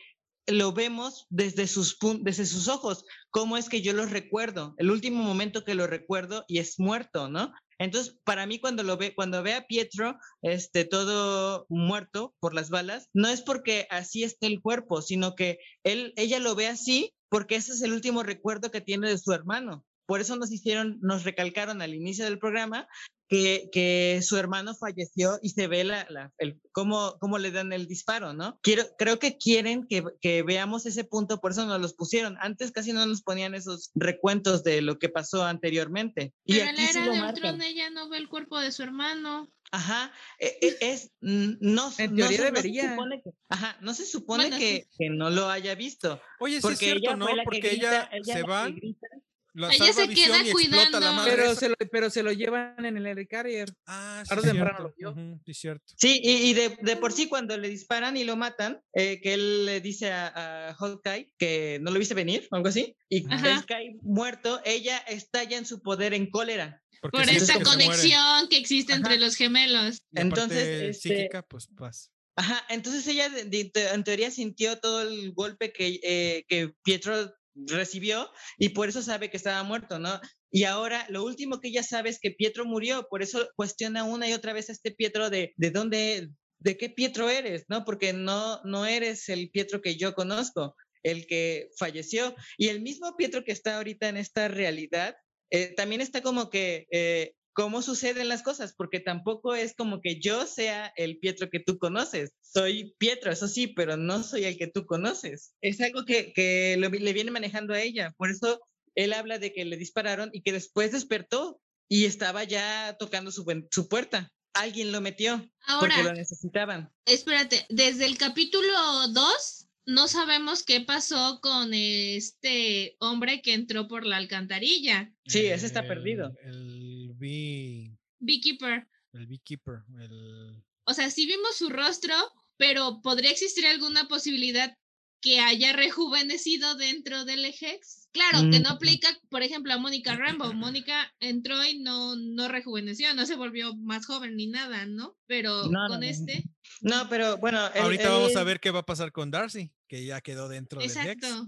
lo vemos desde sus, desde sus ojos, cómo es que yo los recuerdo, el último momento que lo recuerdo y es muerto, ¿no? Entonces, para mí cuando lo ve, cuando ve a Pietro, este, todo muerto por las balas, no es porque así esté el cuerpo, sino que él, ella lo ve así porque ese es el último recuerdo que tiene de su hermano. Por eso nos hicieron, nos recalcaron al inicio del programa que, que su hermano falleció y se ve la, la- el, cómo, cómo le dan el disparo, ¿no? Quiero, creo que quieren que, que veamos ese punto, por eso nos los pusieron. Antes casi no nos ponían esos recuentos de lo que pasó anteriormente. Y pero en aquí la sí era lo de. Ultron ella no ve el cuerpo de su hermano. Ajá, e- e- es, no, En no teoría se- no se debería. supone que- ajá, no se supone Bueno, que, sí. que no lo haya visto. Oye, sí es Porque cierto, ella ¿no? Porque grita, ella, ella se grita. La Ella se queda la cuidando. madre Pero se, lo, pero se lo llevan en el Helicarrier. Ah, sí, temprano lo vio. ujú, sí, cierto. Sí, y, y de, de por sí cuando le disparan y lo matan, eh, que él le dice a, a Hawkeye que no lo viste venir o algo así, y cae muerto, ella estalla en su poder en cólera. Porque Por esta que conexión que existe entre los gemelos. Entonces, este, psíquica, pues paz. Ajá, entonces ella de- de- te- en teoría sintió todo el golpe que, eh, que Pietro recibió y por eso sabe que estaba muerto, ¿no? Y ahora lo último que ella sabe es que Pietro murió, por eso cuestiona una y otra vez a este Pietro de, de dónde, de qué Pietro eres, ¿no? Porque no, no eres el Pietro que yo conozco, el que falleció. Y el mismo Pietro que está ahorita en esta realidad, eh, también está como que... eh, cómo suceden las cosas, porque tampoco es como que yo sea el Pietro que tú conoces. Soy Pietro, eso sí, pero no soy el que tú conoces. Es algo que, que lo vi- le viene manejando a ella. Por eso él habla de que le dispararon y que después despertó y estaba ya tocando su, puerta. Alguien lo metió porque lo Ahora, necesitaban. espérate, desde el capítulo 2 no sabemos qué pasó con este hombre que entró por la alcantarilla, Sí, ese está perdido. El bee, Beekeeper. el beekeeper, el... O sea, sí vimos su rostro, pero ¿podría existir alguna posibilidad que haya rejuvenecido dentro del Hex? Claro, que no Mm. aplica, por ejemplo, a Mónica Rambo. Mónica entró y no, no rejuveneció, no se volvió más joven ni nada, ¿no? Pero No, con no. este, No, pero bueno. Ahorita vamos a ver qué va a pasar con Darcy, que ya quedó dentro del Hex. exacto.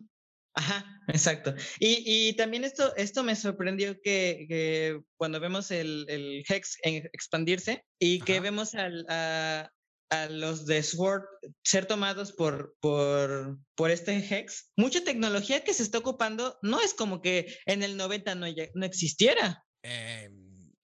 Ajá, exacto. Y, y también esto, esto me sorprendió que, que cuando vemos el, el Hex en- expandirse y que Ajá. vemos al- a, a los de Sword ser tomados por, por, por este Hex, mucha tecnología que se está ocupando no es como que en el 90 no, no existiera. Eh,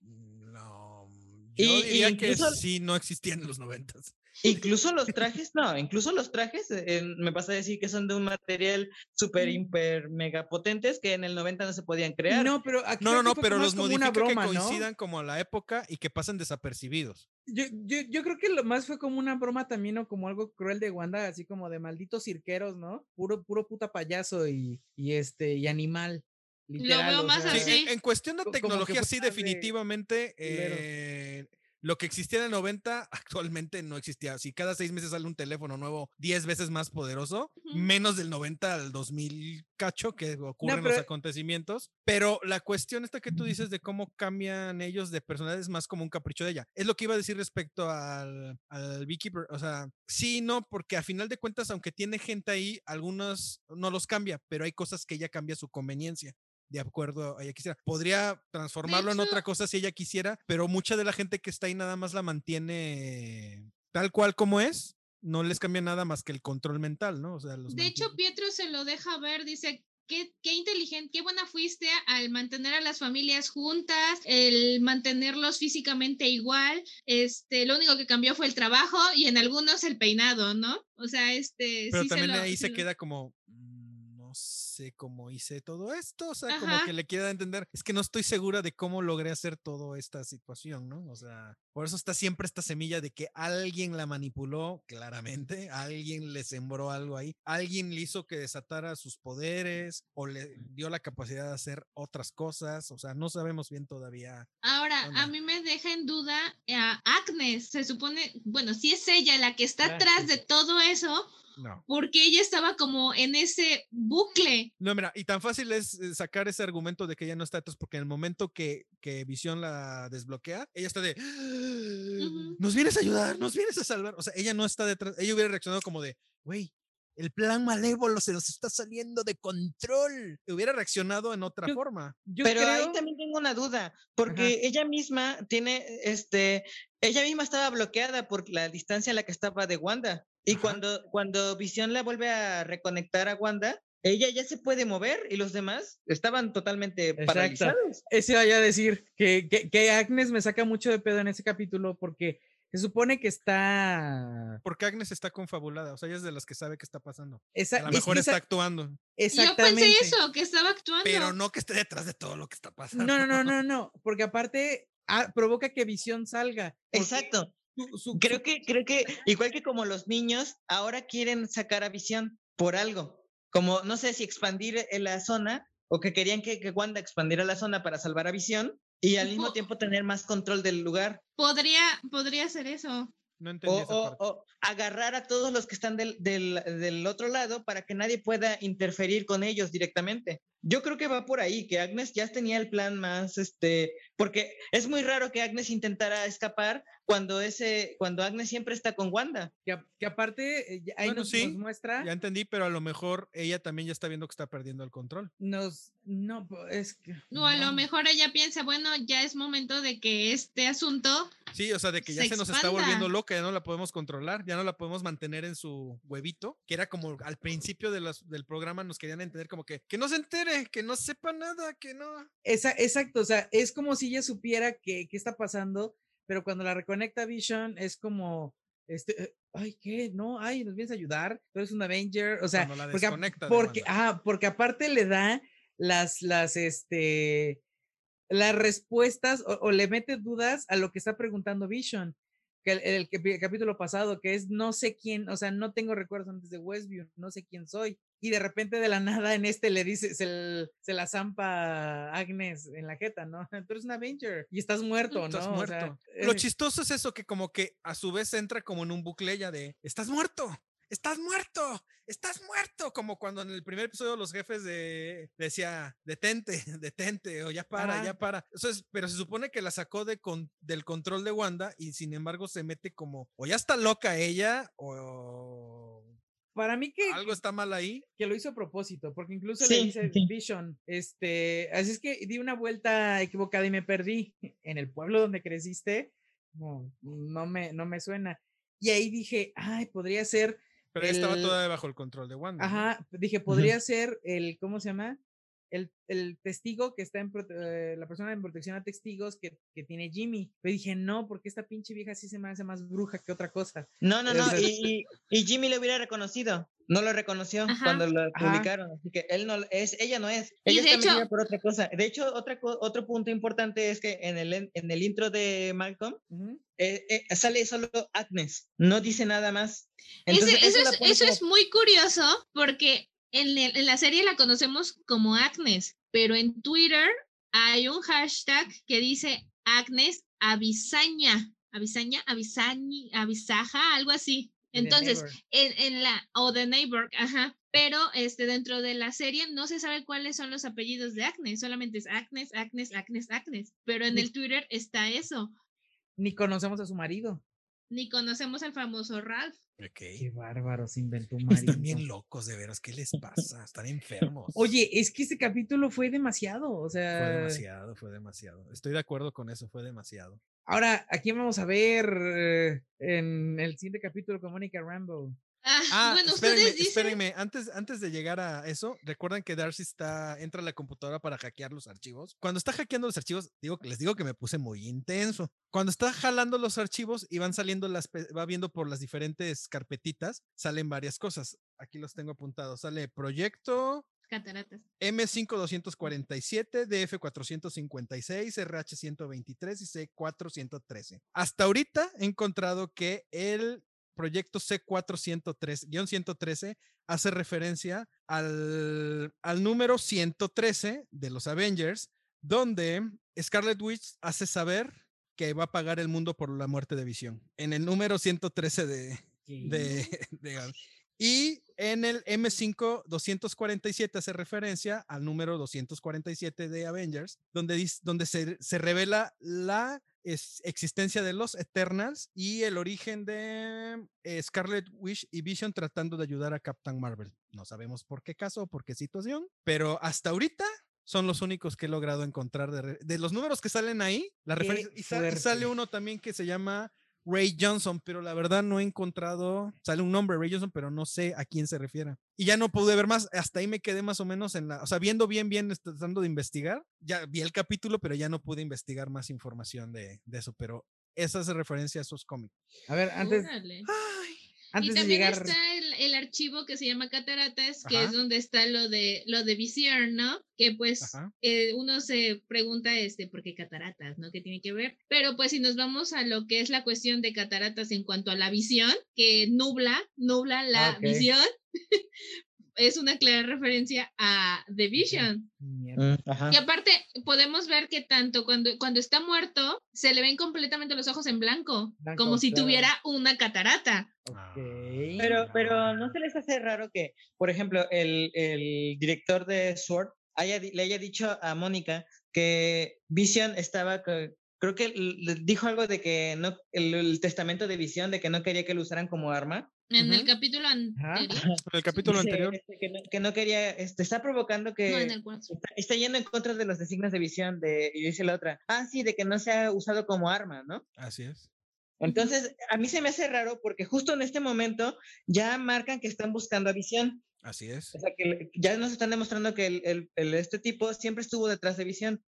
no, yo Y- y diría que sí no existían en los noventas. Incluso los trajes, no, incluso los trajes, eh, me pasa a decir que son de un material súper, hiper, mega potentes que en el 90 no se podían crear. No, pero aquí No, no, no, pero los como modifica broma, que ¿no? coincidan como a la época y que pasen desapercibidos. Yo, yo, yo creo que lo más fue como una broma también o como algo cruel de Wanda, así como de malditos cirqueros, ¿no? Puro, puro puta payaso y, y este, y animal. Literal, veo o más sea, así. en, en cuestión de tecnología, sí, de definitivamente eh, lo que existía en el 90 actualmente no existía. Si cada seis meses sale un teléfono nuevo 10 veces más poderoso, menos del 90 al 2000 cacho que ocurren los pero- acontecimientos. Pero la cuestión esta que tú dices de cómo cambian ellos de personalidad es más como un capricho de ella. Es lo que iba a decir respecto al, al Beekeeper. O sea, sí, no, porque a final de cuentas, aunque tiene gente ahí, algunos no los cambia, pero hay cosas que ella cambia a su conveniencia de acuerdo a ella quisiera. Podría transformarlo en otra cosa si ella quisiera, pero mucha de la gente que está ahí nada más la mantiene tal cual como es. No les cambia nada más que el control mental, ¿no? O sea, los De hecho. Pietro se lo deja ver, dice, qué, qué inteligente, qué buena fuiste al mantener a las familias juntas, el mantenerlos físicamente igual. Este, lo único que cambió fue el trabajo y en algunos el peinado, ¿no? O sea, este, Pero sí se también lo- ahí se se lo- queda como, "Mm, no sé cómo hice todo esto, o sea, como Ajá. que le quiera entender, es que no estoy segura de cómo logré hacer toda esta situación, ¿no? O sea, por eso está siempre esta semilla de que alguien la manipuló claramente, alguien le sembró algo ahí, alguien le hizo que desatara sus poderes o le dio la capacidad de hacer otras cosas, o sea, no sabemos bien todavía. Ahora, onda? a mí me deja en duda a Agnes. Se supone, bueno, si es ella la que está Ah, atrás de todo eso, No. porque ella estaba como en ese bucle. No, mira, y tan fácil es eh, sacar ese argumento de que ella no está atrás, porque en el momento que, que Visión la desbloquea, ella está de, nos vienes a ayudar, nos vienes a salvar. O sea, ella no está detrás, ella hubiera reaccionado como de, güey, el plan malévolo se nos está saliendo de control. Hubiera reaccionado en otra Yo- forma. Yo Pero creo, ahí también tengo una duda, porque ella misma tiene, este, ella misma estaba bloqueada por la distancia a la que estaba de Wanda. Y Ajá. cuando, cuando Visión la vuelve a reconectar a Wanda, ella ya se puede mover y los demás estaban totalmente Exacto. paralizados. ese vaya a decir que, que, que Agnes me saca mucho de pedo en ese capítulo porque se supone que está... Porque Agnes está confabulada, o sea, ella es de las que sabe qué está pasando. Esa, A lo es que mejor esa- está actuando, Yo exactamente. pensé eso, que estaba actuando. pero no que esté detrás de todo lo que está pasando. No, no, no, no, no, porque aparte ah, provoca que Visión salga. porque Exacto. Su- su- Creo su- que, creo que, igual que como los niños, ahora quieren sacar a Visión por algo. Como, no sé si expandir en la zona o que querían que, que Wanda expandiera la zona para salvar a Visión y al mismo tiempo tener más control del lugar. Podría, podría ser eso. No entendí O, esa o- o agarrar a todos los que están del, del, del otro lado para que nadie pueda interferir con ellos directamente. Yo creo que va por ahí, que Agnes ya tenía el plan más, este, porque es muy raro que Agnes intentara escapar cuando ese, cuando Agnes siempre está con Wanda. que, aparte eh, ahí Bueno, nos, sí, nos muestra, Ya entendí, pero a lo mejor ella también ya está viendo que está perdiendo el control. nos, no, es que... O a lo no. mejor ella piensa, bueno, ya es momento de que este asunto Sí, o sea, de que ya Se se, nos está volviendo loca, ya no la podemos controlar, ya no la podemos mantener en su huevito, que era como al principio de las- del programa nos querían entender como que que no se entere, que no sepa nada, que no. Esa- exacto, o sea, es como si ella supiera que, qué está pasando, pero cuando la reconecta Vision es como, este, ay, ¿qué? No, ay, nos vienes a ayudar, tú eres un Avenger, o sea, la porque, porque, ah, porque aparte le da las, las, este, las respuestas o, o le mete dudas a lo que está preguntando Vision. Que el, el capítulo pasado, que es no sé quién, o sea, no tengo recuerdos antes de Westview, no sé quién soy. Y de repente de la nada en este le dice, se, se la zampa Agnes en la jeta, ¿no? Tú eres un Avenger y estás muerto, ¿no? Estás O muerto. sea, Lo eh, chistoso es eso que como que a su vez entra como en un bucle ya de estás muerto, estás muerto, estás muerto, como cuando en el primer episodio los jefes de decía detente, detente o ya para, Ajá. ya para. Eso es, pero se supone que la sacó de con- del control de Wanda y sin embargo se mete como o ya está loca ella o para mí que, algo está mal ahí. que lo hizo a propósito, porque incluso Sí, le dice sí. Vision, este, así es que di una vuelta equivocada y me perdí en el pueblo donde creciste, no, no me, no me suena. Y ahí dije, ay, podría ser, Pero ella estaba El- toda bajo el control de Wanda. ¿no? ajá, dije, podría ser el, ¿cómo se llama? El, el testigo que está en, eh, la persona en protección a testigos que, que tiene Jimmy. Pero dije, no, porque esta pinche vieja sí se me hace más bruja que otra cosa. No, no, no, Ese- y, y- Jimmy lo hubiera reconocido. No lo reconoció Ajá. cuando lo Ajá. publicaron, así que él no es, ella no es. Ella de está hecho- por otra cosa. De hecho, otra, otro punto importante es que en el, en- el intro de Malcolm Ujú. eh, eh, sale solo Agnes, no dice nada más. Ese- Entonces, eso, la es, eso es muy curioso porque en, el- en la serie la conocemos como Agnes, pero en Twitter hay un hashtag que dice Agnes Avisaña. Avisaña, Avisañi, Avisaja, algo así. Entonces, en, en la, o The Neighbor, ajá. Pero este, dentro de la serie no se sabe cuáles son los apellidos de Agnes, solamente es Agnes, Agnes, Agnes, Agnes. Pero en Ni- el Twitter está eso. Ni conocemos a su marido. Ni conocemos al famoso Ralph. Qué bárbaro, se inventó un Están bien locos, de veras. ¿Qué les pasa? Están enfermos. Oye, es que este capítulo fue demasiado. O sea, Fue demasiado, fue demasiado. Estoy de acuerdo con eso, fue demasiado. ahora, ¿a quién vamos a ver en el siguiente capítulo con Mónica Rambo? Ah, Ah, bueno, espérenme, ustedes dicen. espérenme. Antes, antes de llegar a eso, recuerdan que Darcy está, entra a la computadora para hackear los archivos. Cuando está hackeando los archivos, digo, les digo que me puse muy intenso. Cuando está jalando los archivos y van saliendo las, va viendo por las diferentes carpetitas, salen varias cosas. Aquí los tengo apuntados. Sale proyecto Cataratas. M5247, DF456, RH123 y C4113. Hasta ahorita he encontrado que el proyecto C413-113 hace referencia al, al número 113 de los Avengers, donde Scarlet Witch hace saber que va a pagar el mundo por la muerte de Visión. En el número 113 de, de, de y en el M5 247 hace referencia al número 247 de Avengers, donde, donde se, se revela la es- existencia de los Eternals y el origen de eh, Scarlet Witch y Vision tratando de ayudar a Captain Marvel. No sabemos por qué caso o por qué situación, pero hasta ahorita son los únicos que he logrado encontrar de, los números que salen ahí. La referencia, y, sale uno también que se llama Ray Johnson, pero la verdad no he encontrado, sale un nombre Ray Johnson, pero no sé a quién se refiere. Y ya no pude ver más, hasta ahí me quedé más o menos en la, o sea, viendo bien, bien, est- tratando de investigar, ya vi el capítulo, pero ya no pude investigar más información de, de eso, pero esa hace referencia a esos cómics. A ver, antes, Órale. Antes y de también llegar. está el, el archivo que se llama Cataratas, que Ajá. es donde está lo de lo de visión, ¿no? Que pues eh, uno se pregunta este, ¿por qué cataratas, no? ¿Qué tiene que ver? Pero pues si nos vamos a lo que es la cuestión de cataratas en cuanto a la visión, que nubla, nubla la Ah, ok. visión, es una clara referencia a The Vision. Mm, ajá. Y aparte, podemos ver que tanto cuando, cuando está muerto, se le ven completamente los ojos en blanco, Blanco, como si claro. tuviera una catarata. Ah. Pero, pero ¿no se les hace raro que, por ejemplo, el, el director de Sword haya, le haya dicho a Mónica que Vision estaba, creo que dijo algo de que no, el, el testamento de Vision, de que no quería que lo usaran como arma. En el capítulo anterior. En el capítulo Dice, anterior. este, que, no, que no quería, este, está provocando que... No, en el. Está, está yendo en contra de los designios de visión de, y dice la otra, ah, sí, de que no se ha usado como arma, ¿no? Así es. Entonces, a mí se me hace raro porque justo en este momento ya marcan que están buscando a visión. Así es. O sea, que ya nos están demostrando que el, el- el- este tipo siempre estuvo detrás de visión.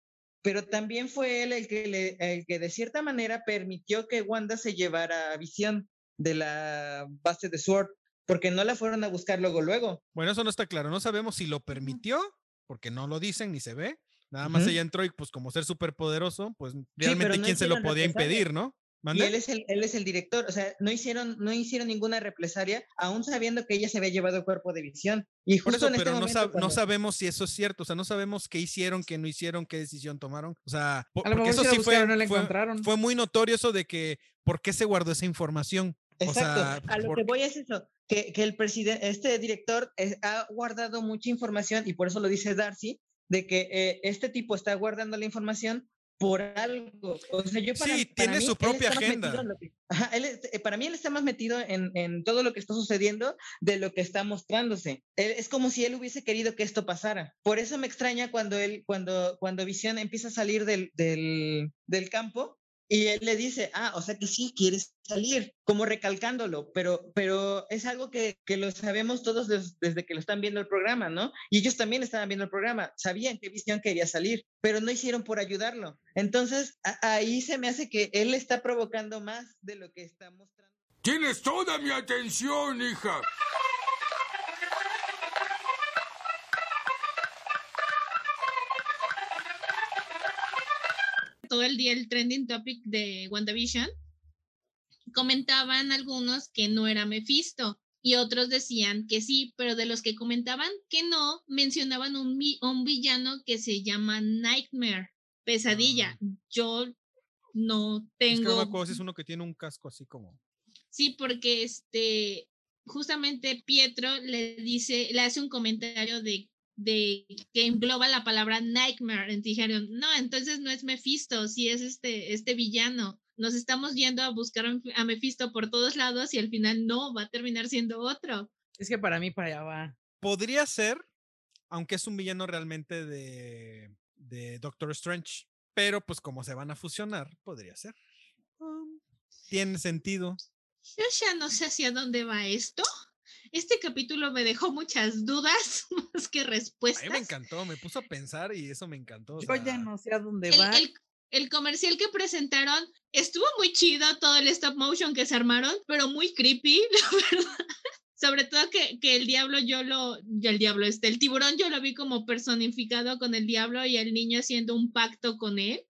Pero también fue él el que, le, el que de cierta manera permitió que Wanda se llevara a visión de la base de Sword, porque no la fueron a buscar luego, luego. Bueno, eso no está claro. No sabemos si lo permitió, porque no lo dicen ni se ve. Nada más ella entró y pues como ser súper poderoso, pues realmente no quién se lo podía represalia. impedir, ¿no? Y ¿Mande? él es, el, él es el director, o sea, no hicieron, no hicieron ninguna represalia, aún sabiendo que ella se había llevado el cuerpo de visión. Y Por justo eso, en este pero no, momento, sab- no sabemos si eso es cierto, o sea, no sabemos qué hicieron, qué no hicieron, qué decisión tomaron. O sea, po- porque eso sí fue, buscaron, no la fue, encontraron. fue muy notorio eso de que, ¿por qué se guardó esa información? O Exacto. sea, a lo por- que voy es eso, que, que el presidente, este director eh, ha guardado mucha información y por eso lo dice Darcy, de que eh, este tipo está guardando la información por algo. O sea, yo para, Sí, para tiene mí, su propia agenda. que- Ajá, él eh, para mí él está más metido en, en todo lo que está sucediendo de lo que está mostrándose. Él- es como si él hubiese querido que esto pasara. Por eso me extraña cuando él, cuando, cuando Visión empieza a salir del, del, del campo y él le dice, ah, o sea que sí quieres salir, como recalcándolo, pero, pero es algo que, que lo sabemos todos des- desde que lo están viendo el programa, ¿no? Y ellos también estaban viendo el programa, sabían que Visión quería salir, pero no hicieron por ayudarlo. Entonces, a- ahí se me hace que él está provocando más de lo que está mostrando. Tienes toda mi atención, hija. Todo el día el trending topic de WandaVision, comentaban algunos que no era Mephisto y otros decían que sí, pero de los que comentaban que no, mencionaban un, un villano que se llama Nightmare, pesadilla. Yo no Es que tengo. acuerdo si es uno que tiene un casco así como. Sí, porque este, justamente Pietro le dice, le hace un comentario de, de que engloba la palabra nightmare. Dijeron, no, entonces no es Mephisto, sí es este, este villano. Nos estamos yendo a buscar a Mephisto por todos lados y al final no, va a terminar siendo otro. Es que para mí para allá va. Podría ser, aunque es un villano realmente de, de Doctor Strange. Pero pues como se van a fusionar, podría ser. Um, tiene sentido. Yo ya no sé hacia dónde va esto. Este capítulo me dejó muchas dudas más que A respuestas. mí me encantó, me puso a pensar y eso me encantó. o Yo ya sea, no sé a dónde el, va. el- el comercial que presentaron estuvo muy chido, todo el stop motion que se armaron, pero muy creepy, la verdad. Sobre todo que, que el diablo yo lo, ya el diablo, este, el tiburón yo lo vi como personificado con el diablo y el niño haciendo un pacto con él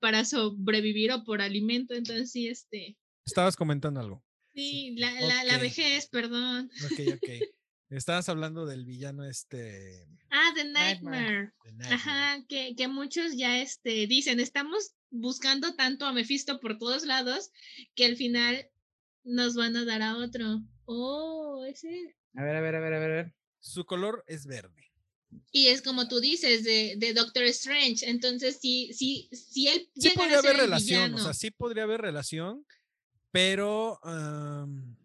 para sobrevivir o por alimento. Entonces sí, este, Estabas comentando algo. Sí, la, la, vejez, perdón. Ok, ok. Estabas hablando del villano este. Ah, The Nightmare. Nightmare. de Nightmare. Ajá, que, que muchos ya este, dicen, estamos buscando tanto a Mephisto por todos lados que al final nos van a dar a otro. Oh, ese. A ver, a ver, a ver, a ver, a ver. Su color es verde. Y es como tú dices, de, de Doctor Strange. Entonces, sí, sí, sí él Sí podría haber el relación, o sea, sí podría haber relación, pero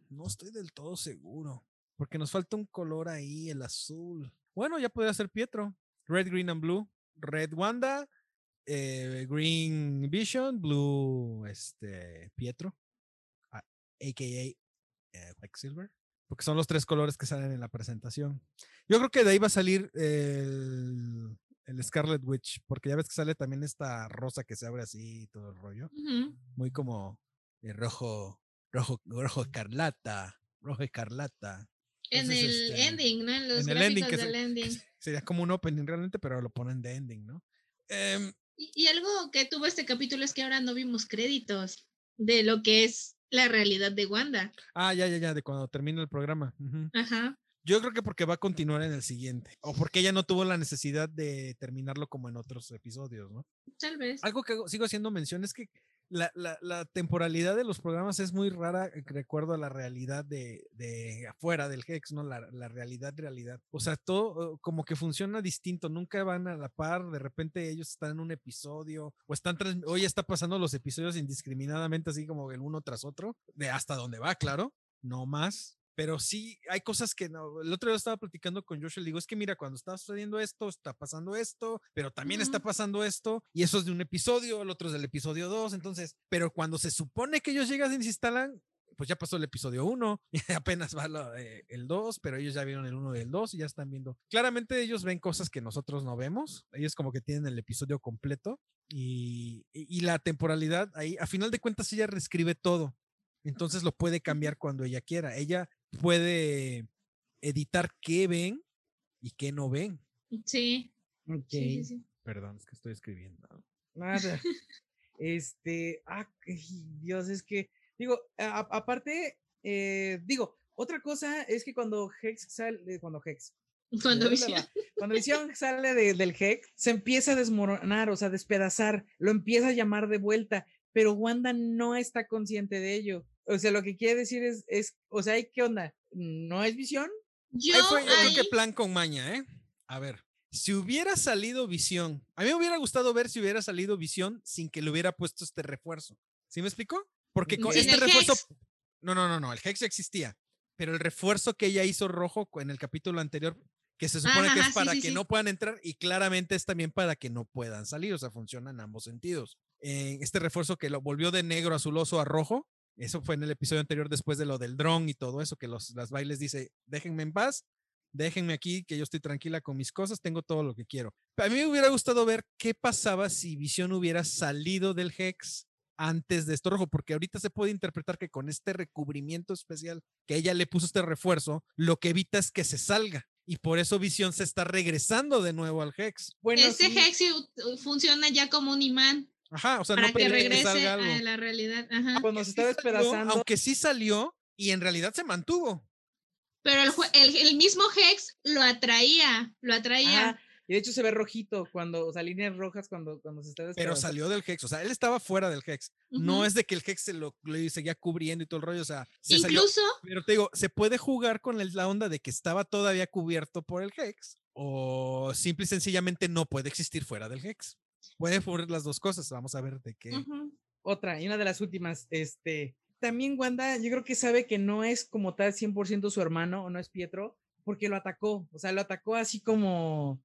no estoy del todo seguro, porque nos falta un color ahí, el azul. Bueno, ya podría ser Pietro. Red, green and blue. Red Wanda, eh, green Vision, blue este Pietro, a- aka eh, Quicksilver, porque son los tres colores que salen en la presentación. Yo creo que de ahí va a salir el, el Scarlet Witch, porque ya ves que sale también esta rosa que se abre así y todo el rollo. Muy como eh, rojo, rojo, rojo escarlata, rojo escarlata. En el este, ending, ¿no? En los en el ending, que del se- ending. Sería como un opening realmente, pero lo ponen de ending, ¿no? Em, Y, y algo que tuvo este capítulo es que ahora no vimos créditos de lo que es la realidad de Wanda. ah, ya, ya, ya, de cuando termine el programa. Ajá. Yo creo que porque va a continuar en el siguiente. O porque ella no tuvo la necesidad de terminarlo como en otros episodios, ¿no? Tal vez. Algo que sigo haciendo mención es que la, la- temporalidad de los programas es muy rara, eh, recuerdo a la realidad de, de afuera del Hex, ¿no? La, la realidad, realidad. O sea, todo eh, como que funciona distinto, nunca van a la par, de repente ellos están en un episodio o están, hoy está pasando los episodios indiscriminadamente, así como el uno tras otro, de hasta donde va, claro, no más. Pero sí, hay cosas que no. El otro día estaba platicando con Josh, le digo, es que mira, cuando está sucediendo esto, está pasando esto, pero también está Ujú. pasando esto, y eso es de un episodio, el otro es del episodio 2, entonces, pero cuando se supone que ellos llegan y se instalan, pues ya pasó el episodio 1, y apenas va lo, eh, el 2, pero ellos ya vieron el 1 y el 2 y ya están viendo. Claramente ellos ven cosas que nosotros no vemos, ellos como que tienen el episodio completo y, y- y la temporalidad ahí, a final de cuentas ella reescribe todo, entonces lo puede cambiar cuando ella quiera. Ella puede editar qué ven y qué no ven. Sí. Ok. sí, sí, sí. Perdón, es que estoy escribiendo. Nada. Este, ah, ay, Dios, es que, digo, a- aparte, eh, digo, otra cosa es que cuando Hex sale, cuando Hex, Cuando ¿de dónde Visión-? Cuando Visión sale de- del Hex, se empieza a desmoronar, o sea, despedazar, lo empieza a llamar de vuelta, pero Wanda no está consciente de ello. O sea, lo que quiere decir es, es o sea, ¿qué onda? ¿No es Visión? Yo Ahí fue, yo creo que plan con maña, ¿eh? A ver, si hubiera salido Visión, a mí me hubiera gustado ver si hubiera salido Visión sin que le hubiera puesto este refuerzo. ¿Sí me explicó? Porque con Sin este el refuerzo. Hex. No, no, no, no, el Hex ya existía. Pero el refuerzo que ella hizo rojo en el capítulo anterior, que se supone Ajá, que es sí, para sí, que sí. no puedan entrar y claramente es también para que no puedan salir, o sea, funciona en ambos sentidos. Eh, este refuerzo que lo volvió de negro azuloso a rojo, eso fue en el episodio anterior después de lo del dron y todo eso, que los, las bailes dice, déjenme en paz, déjenme aquí, que yo estoy tranquila con mis cosas, tengo todo lo que quiero. A mí me hubiera gustado ver qué pasaba si Visión hubiera salido del Hex antes de esto rojo, porque ahorita se puede interpretar que con este recubrimiento especial que ella le puso este refuerzo, lo que evita es que se salga. Y por eso Visión se está regresando de nuevo al Hex. Bueno, Ese sí, Hex funciona ya como un imán Ajá, o sea, para no que regrese salga algo. a la realidad. Ajá. Sí está salió, despedazando, aunque sí salió y en realidad se mantuvo. Pero el, jue- el, el mismo Hex lo atraía, lo atraía. Ah, Y de hecho se ve rojito cuando, o sea, líneas rojas cuando, cuando se está Pero despedazando. salió del Hex, o sea, él estaba fuera del Hex. No es de que el Hex se lo, seguía cubriendo y todo el rollo, o sea, se salió. Incluso, Pero te digo, se puede jugar con la onda de que estaba todavía cubierto por el Hex o simple y sencillamente no puede existir fuera del Hex. Puede ocurrir las dos cosas, vamos a ver de qué. Otra, y una de las últimas, este, también Wanda, yo creo que sabe que no es como tal 100% su hermano o no es Pietro, porque lo atacó, o sea, lo atacó así como,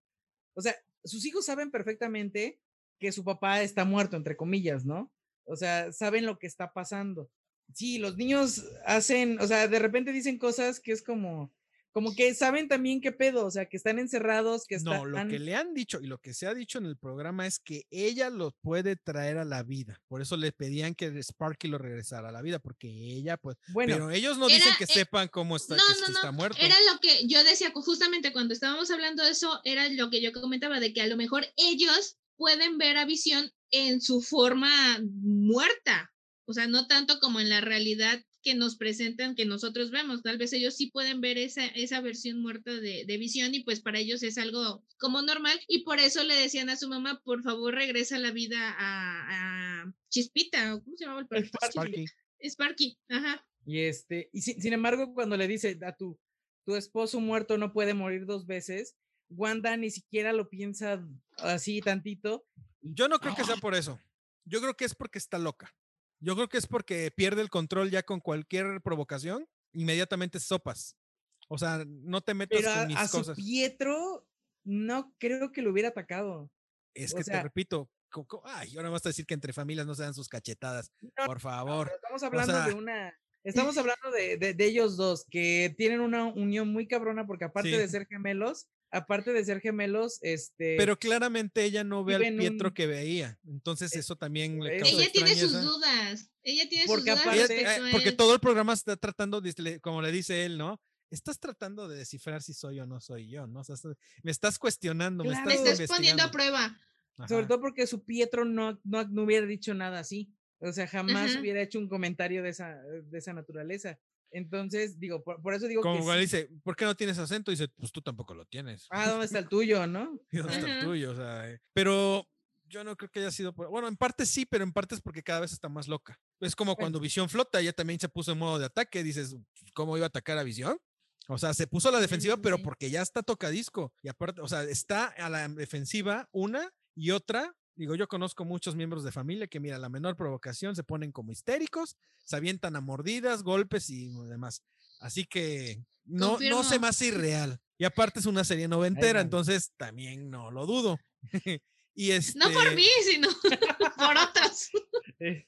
o sea, sus hijos saben perfectamente que su papá está muerto, entre comillas, ¿no? O sea, saben lo que está pasando. Sí, los niños hacen, o sea, de repente dicen cosas que es como, como que saben también qué pedo, o sea, que están encerrados, que están... No, lo que le han dicho y lo que se ha dicho en el programa es que ella lo puede traer a la vida. Por eso le pedían que Sparky lo regresara a la vida, porque ella, pues. Bueno, pero ellos no dicen que eh, sepan cómo está, no, que no, este no, está muerto. Era lo que yo decía justamente cuando estábamos hablando de eso, era lo que yo comentaba, de que a lo mejor ellos pueden ver a Visión en su forma muerta, o sea, no tanto como en la realidad que nos presentan, que nosotros vemos, tal vez ellos sí pueden ver esa, esa versión muerta de, de Visión y pues para ellos es algo como normal y por eso le decían a su mamá, por favor regresa la vida a, a Chispita, ¿o ¿cómo se llamaba el perro? Sparky. Sparky, ajá. Y este, y sin, sin embargo, cuando le dice a tu, tu esposo muerto no puede morir dos veces, Wanda ni siquiera lo piensa así tantito. y- Yo no creo que sea ¡Ah! por eso. Yo creo que es porque está loca. Yo creo que es porque pierde el control ya con cualquier provocación, inmediatamente sopas. O sea, no te metas Pero a, con mis a su cosas. Pietro no creo que lo hubiera atacado. Es o que sea- te repito, ay, ahora vas a decir que entre familias no se dan sus cachetadas. Por favor. Estamos hablando de sea- una, estamos hablando de, de- de ellos dos que tienen una unión muy cabrona porque aparte Sí. de ser gemelos, aparte de ser gemelos, este, Pero claramente ella no ve al Pietro un- que veía. Entonces eso también le causa Ella tiene sus dudas. Ella tiene Porque sus dudas aparte- Ella- respecto eh, a porque él. todo el programa está tratando, de- como le dice él, ¿no? Estás tratando de descifrar si soy o no soy yo, ¿no? O sea, estás- me estás cuestionando, Claro. me Me estás, estás poniendo a prueba. sobre todo porque su Pietro no, no, no hubiera dicho nada así. O sea, jamás Ajá. hubiera hecho un comentario de esa, de esa naturaleza. Entonces, digo, por, por eso digo Como que cuando sí. dice, ¿por qué no tienes acento? dice, pues tú tampoco lo tienes. Ah, ¿dónde está el tuyo, no? ¿Y dónde está el tuyo? O sea, eh, pero yo no creo que haya sido por... Bueno, en parte sí, pero en parte es porque cada vez está más loca. Es como cuando Visión flota, ella también se puso en modo de ataque. Dices, ¿cómo iba a atacar a Visión? O sea, se puso a la defensiva, sí, pero porque ya está tocadisco. Y aparte, o sea, está a la defensiva una y otra. Digo, yo conozco muchos miembros de familia que, mira, la menor provocación se ponen como histéricos, se avientan a mordidas, golpes y demás. Así que no, no se hace irreal. Y aparte es una serie noventera, van. entonces también no lo dudo. y este, No por mí, sino por otros. Eh,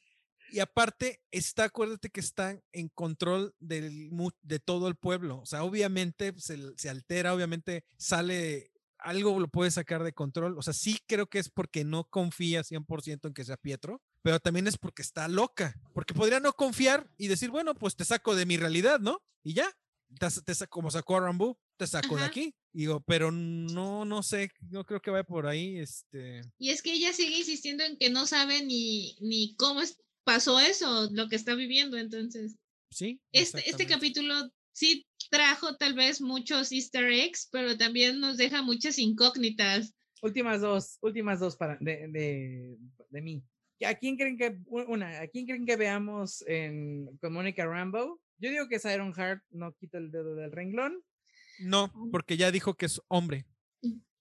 y aparte está, acuérdate que están en control del, mu- de todo el pueblo. O sea, obviamente se, se altera, obviamente sale, algo lo puede sacar de control. O sea, sí creo que es porque no confía 100% en que sea Pietro, pero también es porque está loca. Porque podría no confiar y decir, bueno, pues te saco de mi realidad, ¿no? Y ya. Te, te como sacó a Rambo, te saco de aquí. Digo, pero no, no sé, no creo que vaya por ahí. Este, Y es que ella sigue insistiendo en que no sabe ni, ni cómo pasó eso, lo que está viviendo. Entonces, sí. este, este capítulo sí trajo tal vez muchos easter eggs, pero también nos deja muchas incógnitas. últimas dos, últimas dos para, de, de, de mí. ¿A quién creen que, una, a quién creen que veamos en, con Mónica Rambo? Yo digo que es Iron Heart, no quito el dedo del renglón. No, porque ya dijo que es hombre.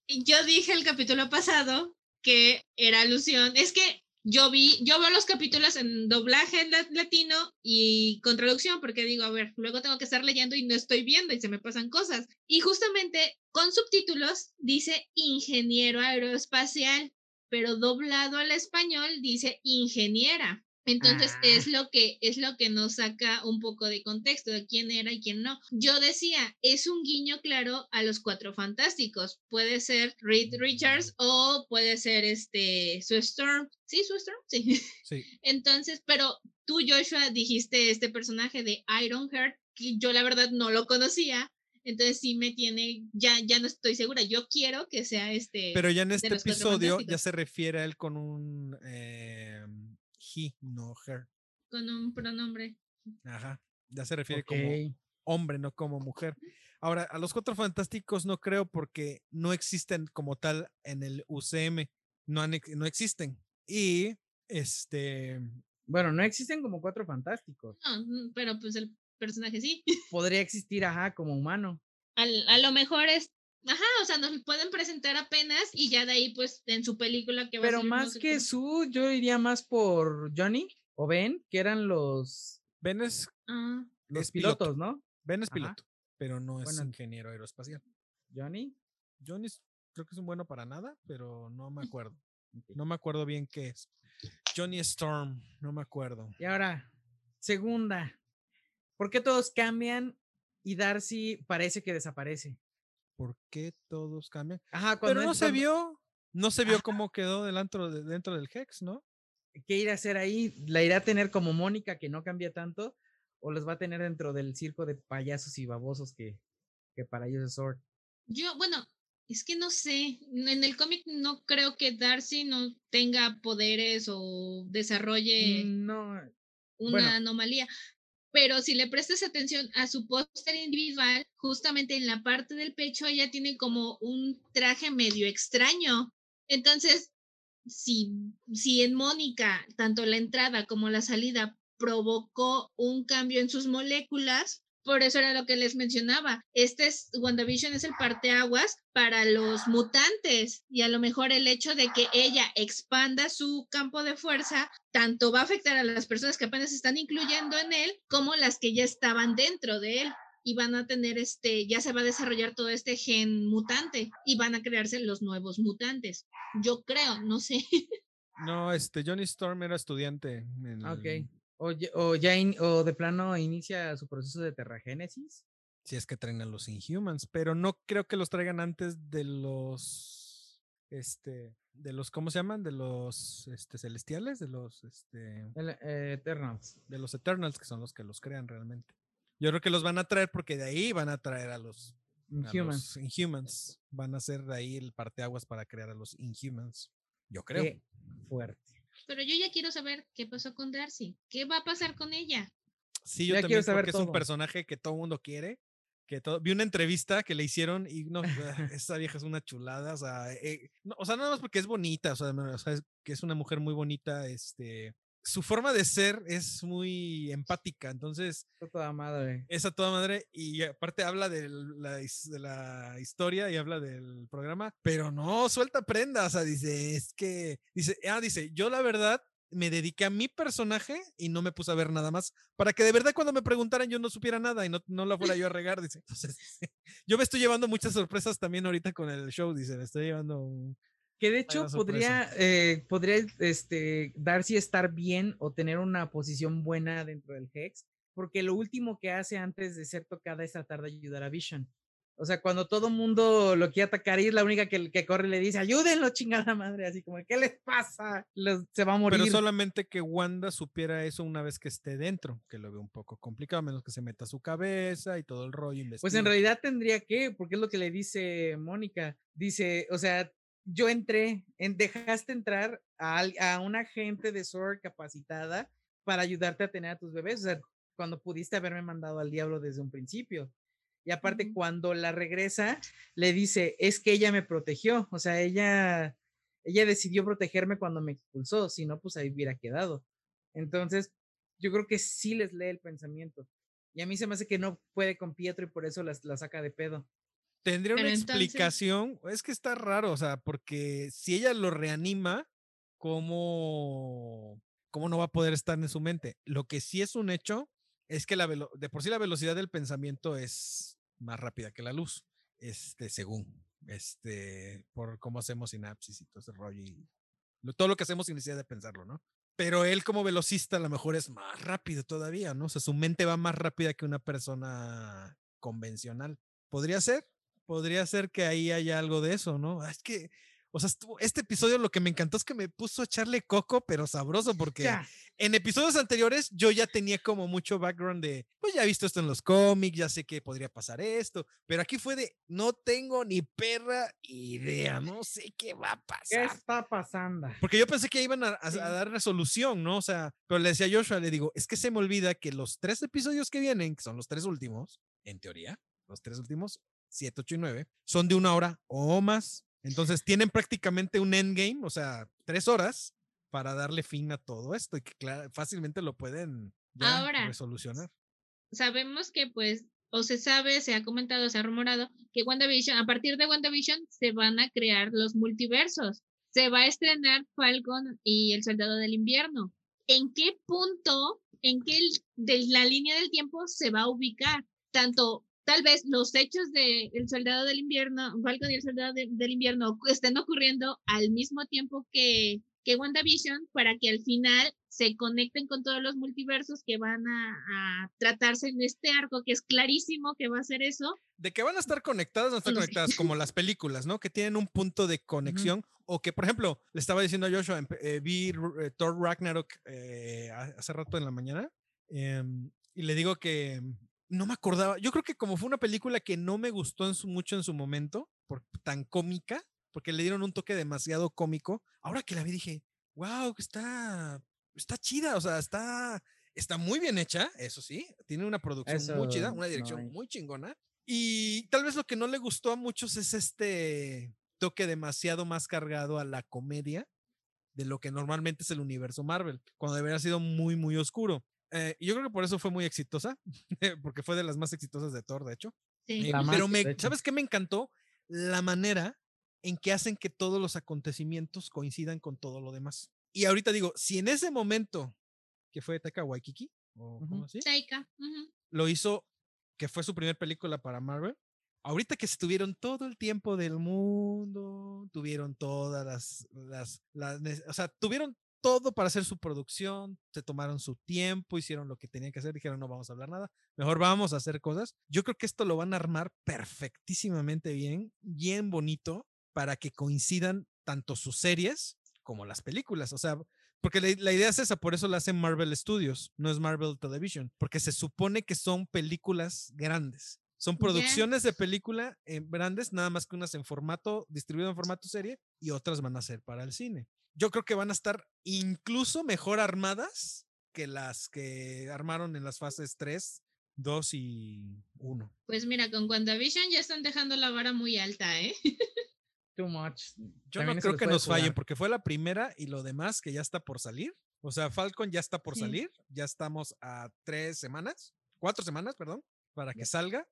Y yo dije el capítulo pasado que era alusión. Es que yo vi, yo veo los capítulos en doblaje latino y con traducción, porque digo, a ver, luego tengo que estar leyendo y no estoy viendo y se me pasan cosas. Y justamente con subtítulos dice ingeniero aeroespacial, pero doblado al español dice ingeniera. Entonces Ah. es lo que es lo que nos saca un poco de contexto de quién era y quién no. Yo decía, es un guiño claro a los Cuatro Fantásticos. Puede ser Reed Richards o puede ser este Sue Storm. Sí, Sue Storm, sí. Sí. Entonces, pero tú Joshua dijiste este personaje de Ironheart que yo la verdad no lo conocía. Entonces sí me tiene, ya, ya no estoy segura. Yo quiero que sea este. Pero ya en este episodio ya se refiere a él con un eh, he, no her. Con un pronombre. Ajá. Ya se refiere como hombre, no como mujer. Ahora, a los cuatro fantásticos no creo porque no existen como tal en el UCM. No, han no existen. Y este. Bueno, no existen como cuatro fantásticos. No, mm, pero pues el personaje sí. Podría existir, ajá, como humano. Al- a lo mejor es. Ajá, o sea, nos pueden presentar apenas y ya de ahí, pues, en su película que va a Pero salir no más sé que su, yo iría más por Johnny o Ben, que eran los, Ben es, Ah, los es piloto. pilotos, ¿no? Ben es Ajá. piloto, pero no es Bueno. ingeniero aeroespacial. Johnny. Johnny es- creo que es un bueno para nada, pero no me acuerdo. Ok. No me acuerdo bien qué es. Johnny Storm, no me acuerdo. Y ahora, segunda. ¿Por qué todos cambian y Darcy parece que desaparece? ¿Por qué todos cambian? Ajá, cuando Pero no es- se vio, no se vio cómo quedó dentro, de, dentro del Hex, ¿no? ¿Qué irá a hacer ahí? ¿La irá a tener como Mónica que no cambia tanto? ¿O los va a tener dentro del circo de payasos y babosos que, que para ellos es Sword? Yo, bueno, es que no sé. En el cómic no creo que Darcy no tenga poderes o desarrolle No, una bueno. anomalía. Pero si le prestas atención a su póster individual, justamente en la parte del pecho ella tiene como un traje medio extraño. Entonces, si, si en Mónica tanto la entrada como la salida provocó un cambio en sus moléculas, por eso era lo que les mencionaba. Este es WandaVision es el parteaguas para los mutantes y a lo mejor el hecho de que ella expanda su campo de fuerza tanto va a afectar a las personas que apenas se están incluyendo en él como las que ya estaban dentro de él y van a tener este, ya se va a desarrollar todo este gen mutante y van a crearse los nuevos mutantes. Yo creo, no sé. No, este Johnny Storm era estudiante. en Ah, Ok. el- O, ya- o ya in- o de plano inicia su proceso de terragénesis. si es que traen a los Inhumans, pero no creo que los traigan antes de los este de los ¿cómo se llaman? de los este celestiales, de los este El, eh, Eternals. de los Eternals que son los que los crean realmente. Yo creo que los van a traer porque de ahí van a traer a los, a Inhumans. los Inhumans. Van a ser de ahí el parteaguas para crear a los Inhumans. Yo creo. Qué fuerte. Pero yo ya quiero saber qué pasó con Darcy. ¿Qué va a pasar con ella? Sí, yo Ya quiero también saber porque es un personaje que todo el mundo quiere. Que todo, vi una entrevista que le hicieron y no, ah, esa vieja es una chulada, o sea, eh, no, o sea, nada más porque es bonita, o sea, no, o sea, es que es una mujer muy bonita, este, su forma de ser es muy empática, entonces Está toda madre. es a toda madre y aparte habla de la, his- de la historia y habla del programa, pero no suelta prenda, o sea, dice, es que, dice, ah, dice, yo la verdad me dediqué a mi personaje y no me puse a ver nada más para que de verdad cuando me preguntaran yo no supiera nada y no, no la fuera yo a regar, dice. Entonces, yo me estoy llevando muchas sorpresas también ahorita con el show, dice, me estoy llevando un- Que de hecho podría, eh, podría este, Darcy estar bien o tener una posición buena dentro del Hex, porque lo último que hace antes de ser tocada es tratar de ayudar a Vision. O sea, cuando todo mundo lo quiere atacar y es la única que, que corre y le dice, ayúdenlo, chingada madre, así como, ¿qué les pasa? Los- se va a morir. Pero solamente que Wanda supiera eso una vez que esté dentro, que lo veo un poco complicado, a menos que se meta su cabeza y todo el rollo. Pues en realidad tendría que, porque es lo que le dice Mónica. Dice, o sea, yo entré, en, dejaste entrar a, a una gente de SWORD capacitada para ayudarte a tener a tus bebés. O sea, cuando pudiste haberme mandado al diablo desde un principio. Y aparte, cuando la regresa, le dice, es que ella me protegió. O sea, ella, ella decidió protegerme cuando me expulsó. Si no, pues ahí hubiera quedado. Entonces, yo creo que sí les lee el pensamiento. Y a mí se me hace que no puede con Pietro y por eso las, la saca de pedo. Tendría una entonces- explicación. Es que está raro, o sea, porque si ella lo reanima, ¿cómo, ¿cómo no va a poder estar en su mente? Lo que sí es un hecho es que la velo- de por sí la velocidad del pensamiento es más rápida que la luz, este, según, este, por cómo hacemos sinapsis y todo ese rollo y lo- todo lo que hacemos sin necesidad de pensarlo, ¿no? Pero él como velocista a lo mejor es más rápido todavía, ¿no? O sea, su mente va más rápida que una persona convencional. ¿Podría ser? Podría ser que ahí haya algo de eso, ¿no? Ah, Es que, o sea, este episodio lo que me encantó es que me puso a echarle coco, pero sabroso, porque Ya, en episodios anteriores yo ya tenía como mucho background de, pues ya he visto esto en los cómics, ya sé que podría pasar esto, pero aquí fue de, no tengo ni perra idea, no sé qué va a ¿qué pasar. está pasando? Porque yo pensé que iban a, a- a dar resolución, ¿no? O sea, pero le decía a Joshua, le digo, es que se me olvida que los tres episodios que vienen, que son los tres últimos, en teoría, los tres últimos, 7, 8 y 9, son de una hora o más. Entonces tienen prácticamente un endgame, o sea, tres horas para darle fin a todo esto y que fácilmente lo pueden ya Ahora, resolucionar. sabemos que pues, o se sabe, se ha comentado, se ha rumorado que WandaVision, a partir de WandaVision se van a crear los multiversos. Se va a estrenar Falcon y el Soldado del Invierno. ¿En qué punto, en qué de la línea del tiempo se va a ubicar? Tanto, tal vez los hechos de El Soldado del Invierno, Falcon y el Soldado de- del Invierno estén ocurriendo al mismo tiempo que, que WandaVision para que al final se conecten con todos los multiversos que van a, a tratarse en este arco, que es clarísimo que va a ser eso. De que van a estar conectadas, no están No sé. conectadas como las películas, ¿no? Que tienen un punto de conexión. O que, por ejemplo, le estaba diciendo a Joshua, empe- eh, vi eh, Thor Ragnarok eh, ha- hace rato en la mañana. em, y le digo que no me acordaba. Yo creo que como fue una película que no me gustó en su, mucho en su momento, por tan cómica, porque le dieron un toque demasiado cómico. Ahora que la vi dije, wow, está, está chida, o sea, está, está muy bien hecha, eso sí. Tiene una producción muy chida, una dirección muy chingona. Y tal vez lo que no le gustó a muchos es este toque demasiado más cargado a la comedia de lo que normalmente es el universo Marvel, cuando debería haber sido muy, muy oscuro. Eh, y yo creo que por eso fue muy exitosa, porque fue de las más exitosas de Thor, de hecho. Sí. Eh, más, pero me. ¿sabes qué me encantó? La manera en que hacen que todos los acontecimientos coincidan con todo lo demás. Y ahorita digo, si en ese momento, que fue Taika Waikiki, o Ujú. ¿cómo así? Taika, lo hizo, que fue su primera película para Marvel. Ahorita que se tuvieron todo el tiempo del mundo, tuvieron todas las, las, las o sea, tuvieron todo para hacer su producción, se tomaron su tiempo, hicieron lo que tenían que hacer, dijeron no vamos a hablar nada, mejor vamos a hacer cosas. Yo creo que esto lo van a armar perfectísimamente bien, bien bonito, para que coincidan tanto sus series como las películas. O sea, porque la, la idea es esa, por eso la hacen Marvel Studios, no es Marvel Television, porque se supone que son películas grandes. Son producciones de película en grandes, nada más que unas en formato, distribuido en formato serie, y otras van a ser para el cine. Yo creo que van a estar incluso mejor armadas que las que armaron en las fases 3, 2 y 1. Pues mira, con WandaVision ya están dejando la vara muy alta, ¿eh? Too much. Yo También no creo que nos fallen, porque fue la primera y lo demás que ya está por salir. O sea, Falcon ya está por Sí. salir. Ya estamos a tres semanas, cuatro semanas, perdón, para que salga.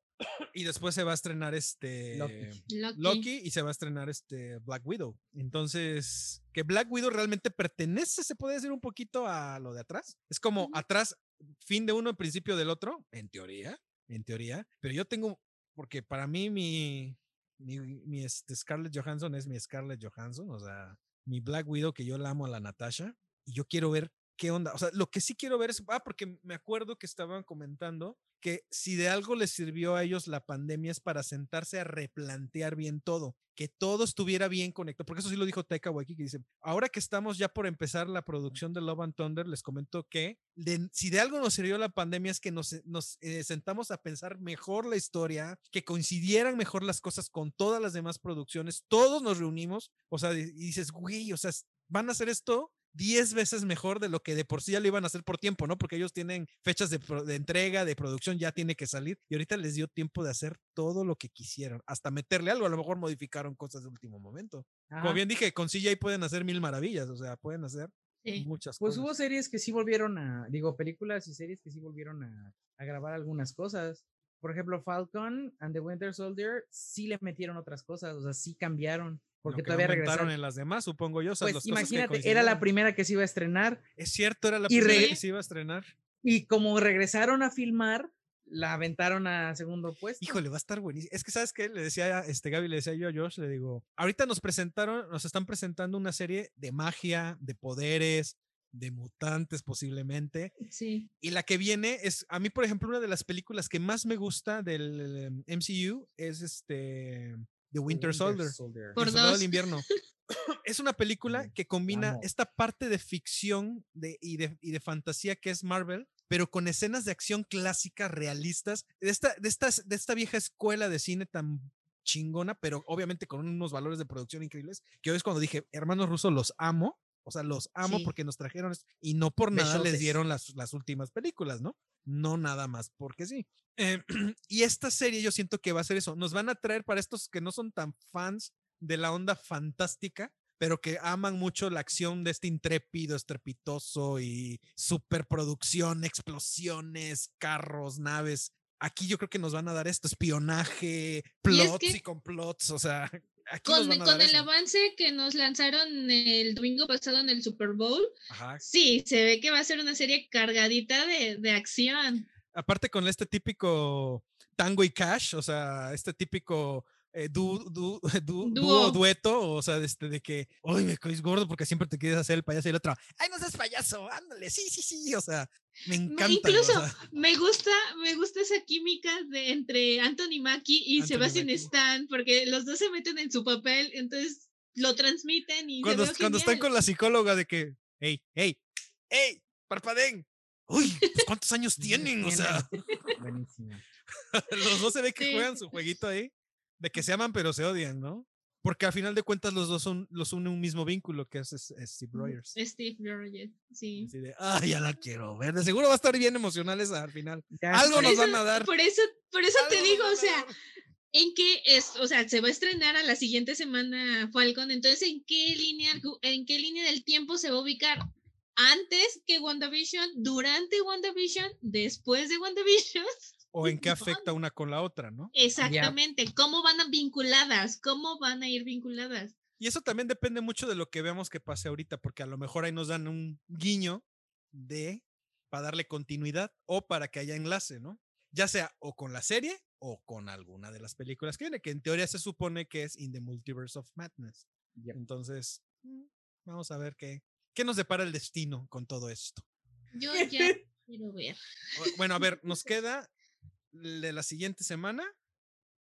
Y después se va a estrenar este Loki. Loki. Loki y se va a estrenar este Black Widow. Entonces, que Black Widow realmente pertenece, se puede decir un poquito a lo de atrás. Es como atrás, fin de uno, principio del otro, en teoría, en teoría. Pero yo tengo, porque para mí mi, mi, mi, este, Scarlett Johansson es mi Scarlett Johansson, o sea, mi Black Widow que yo la amo a la Natasha y yo quiero ver qué onda. O sea, lo que sí quiero ver es, ah, porque me acuerdo que estaban comentando que si de algo les sirvió a ellos la pandemia es para sentarse a replantear bien todo, que todo estuviera bien conectado, porque eso sí lo dijo Taika Waititi, que dice, ahora que estamos ya por empezar la producción de Love and Thunder, les comento que de- si de algo nos sirvió la pandemia es que nos, nos eh, sentamos a pensar mejor la historia, que coincidieran mejor las cosas con todas las demás producciones, todos nos reunimos, o sea, y dices, güey, o sea, van a hacer esto 10 veces mejor de lo que de por sí ya lo iban a hacer por tiempo, ¿no? Porque ellos tienen fechas de, de entrega, de producción, ya tiene que salir y ahorita les dio tiempo de hacer todo lo que quisieron, hasta meterle algo, a lo mejor modificaron cosas de último momento. Como bien dije, con CGI pueden hacer mil maravillas, o sea, pueden hacer Sí. muchas Pues cosas. hubo series que sí volvieron a, digo, películas y series que sí volvieron a, a grabar algunas cosas. Por ejemplo, Falcon and the Winter Soldier sí le metieron otras cosas, o sea, sí cambiaron. Porque que no todavía aumentaron regresaron. en las demás, supongo yo. o sea, Pues las cosas que imagínate, era la primera que se iba a estrenar Es cierto, era la primera que se iba a estrenar. y como regresaron a filmar, la aventaron a segundo puesto. Híjole, va a estar buenísimo. Es que, ¿sabes qué? Le decía, a este Gaby, le decía yo a Josh, le digo, ahorita nos presentaron, nos están presentando una serie de magia, de poderes, de mutantes posiblemente. Sí. Y la que viene es, a mí, por ejemplo, una de las películas que más me gusta del em, MCU es este The Winter, Soldier. El Por Soldado del invierno. es una película que combina esta parte de ficción de, y, de, y de fantasía que es Marvel, pero con escenas de acción clásicas, realistas, de esta, de, estas, de esta vieja escuela de cine tan chingona, pero obviamente con unos valores de producción increíbles, que hoy es cuando dije, hermanos rusos, los amo. O sea, los amo Sí. porque nos trajeron y no por nada les dieron las, las últimas películas, ¿no? no nada más porque sí. Eh, y esta serie yo siento que va a ser eso. Nos van a traer para estos que no son tan fans de la onda fantástica, pero que aman mucho la acción de este intrépido, estrepitoso y superproducción, explosiones, carros, naves. Aquí yo creo que nos van a dar esto, espionaje, Y es plots y, que- complots, o sea, Con, con el eso. avance que nos lanzaron el domingo pasado en el Super Bowl, Ajá. sí, se ve que va a ser una serie cargadita de, de acción. aparte con este típico tango y cash, o sea, este típico eh, du- du- du- dúo, dueto, o sea, de, este, de que, uy, me caes gordo porque siempre te quieres hacer el payaso y el otro, ay, no seas payaso, ándale, sí, sí, sí, o sea, me encanta. Incluso me gusta, me gusta esa química de entre Anthony Mackie y Anthony Sebastian Mackie. Stan, porque los dos se meten en su papel, entonces lo transmiten y cuando, se cuando están con la psicóloga de que, hey, hey, hey, parpadeen. Uy, pues, ¿cuántos años tienen? O sea, Buenísimo. los dos se ve que Sí. juegan su jueguito ahí, de que se aman pero se odian, ¿no? Porque al final de cuentas los dos son, los une un mismo vínculo que es, es- es Steve Rogers. Steve Rogers, sí. Así de, ah, ya la quiero ver. De seguro va a estar bien emocional esa al final. Ya Algo Por nos eso, van a dar. por eso, por eso te digo, o sea, en qué es, o sea, se va a estrenar a la siguiente semana Falcon, entonces en qué línea, en qué línea del tiempo se va a ubicar antes que WandaVision, durante WandaVision, después de WandaVision. O en qué afecta una con la otra, ¿no? Exactamente, cómo van a vinculadas, cómo van a ir vinculadas. Y eso también depende mucho de lo que veamos que pase ahorita, porque a lo mejor ahí nos dan un guiño de para darle continuidad o para que haya enlace, ¿no? Ya sea o con la serie o con alguna de las películas que viene, que en teoría se supone que es In the Multiverse of Madness. Yep. Entonces, mm, vamos a ver qué, qué nos depara el destino con todo esto. Yo ya quiero ver. Bueno, a ver, nos queda de la siguiente semana,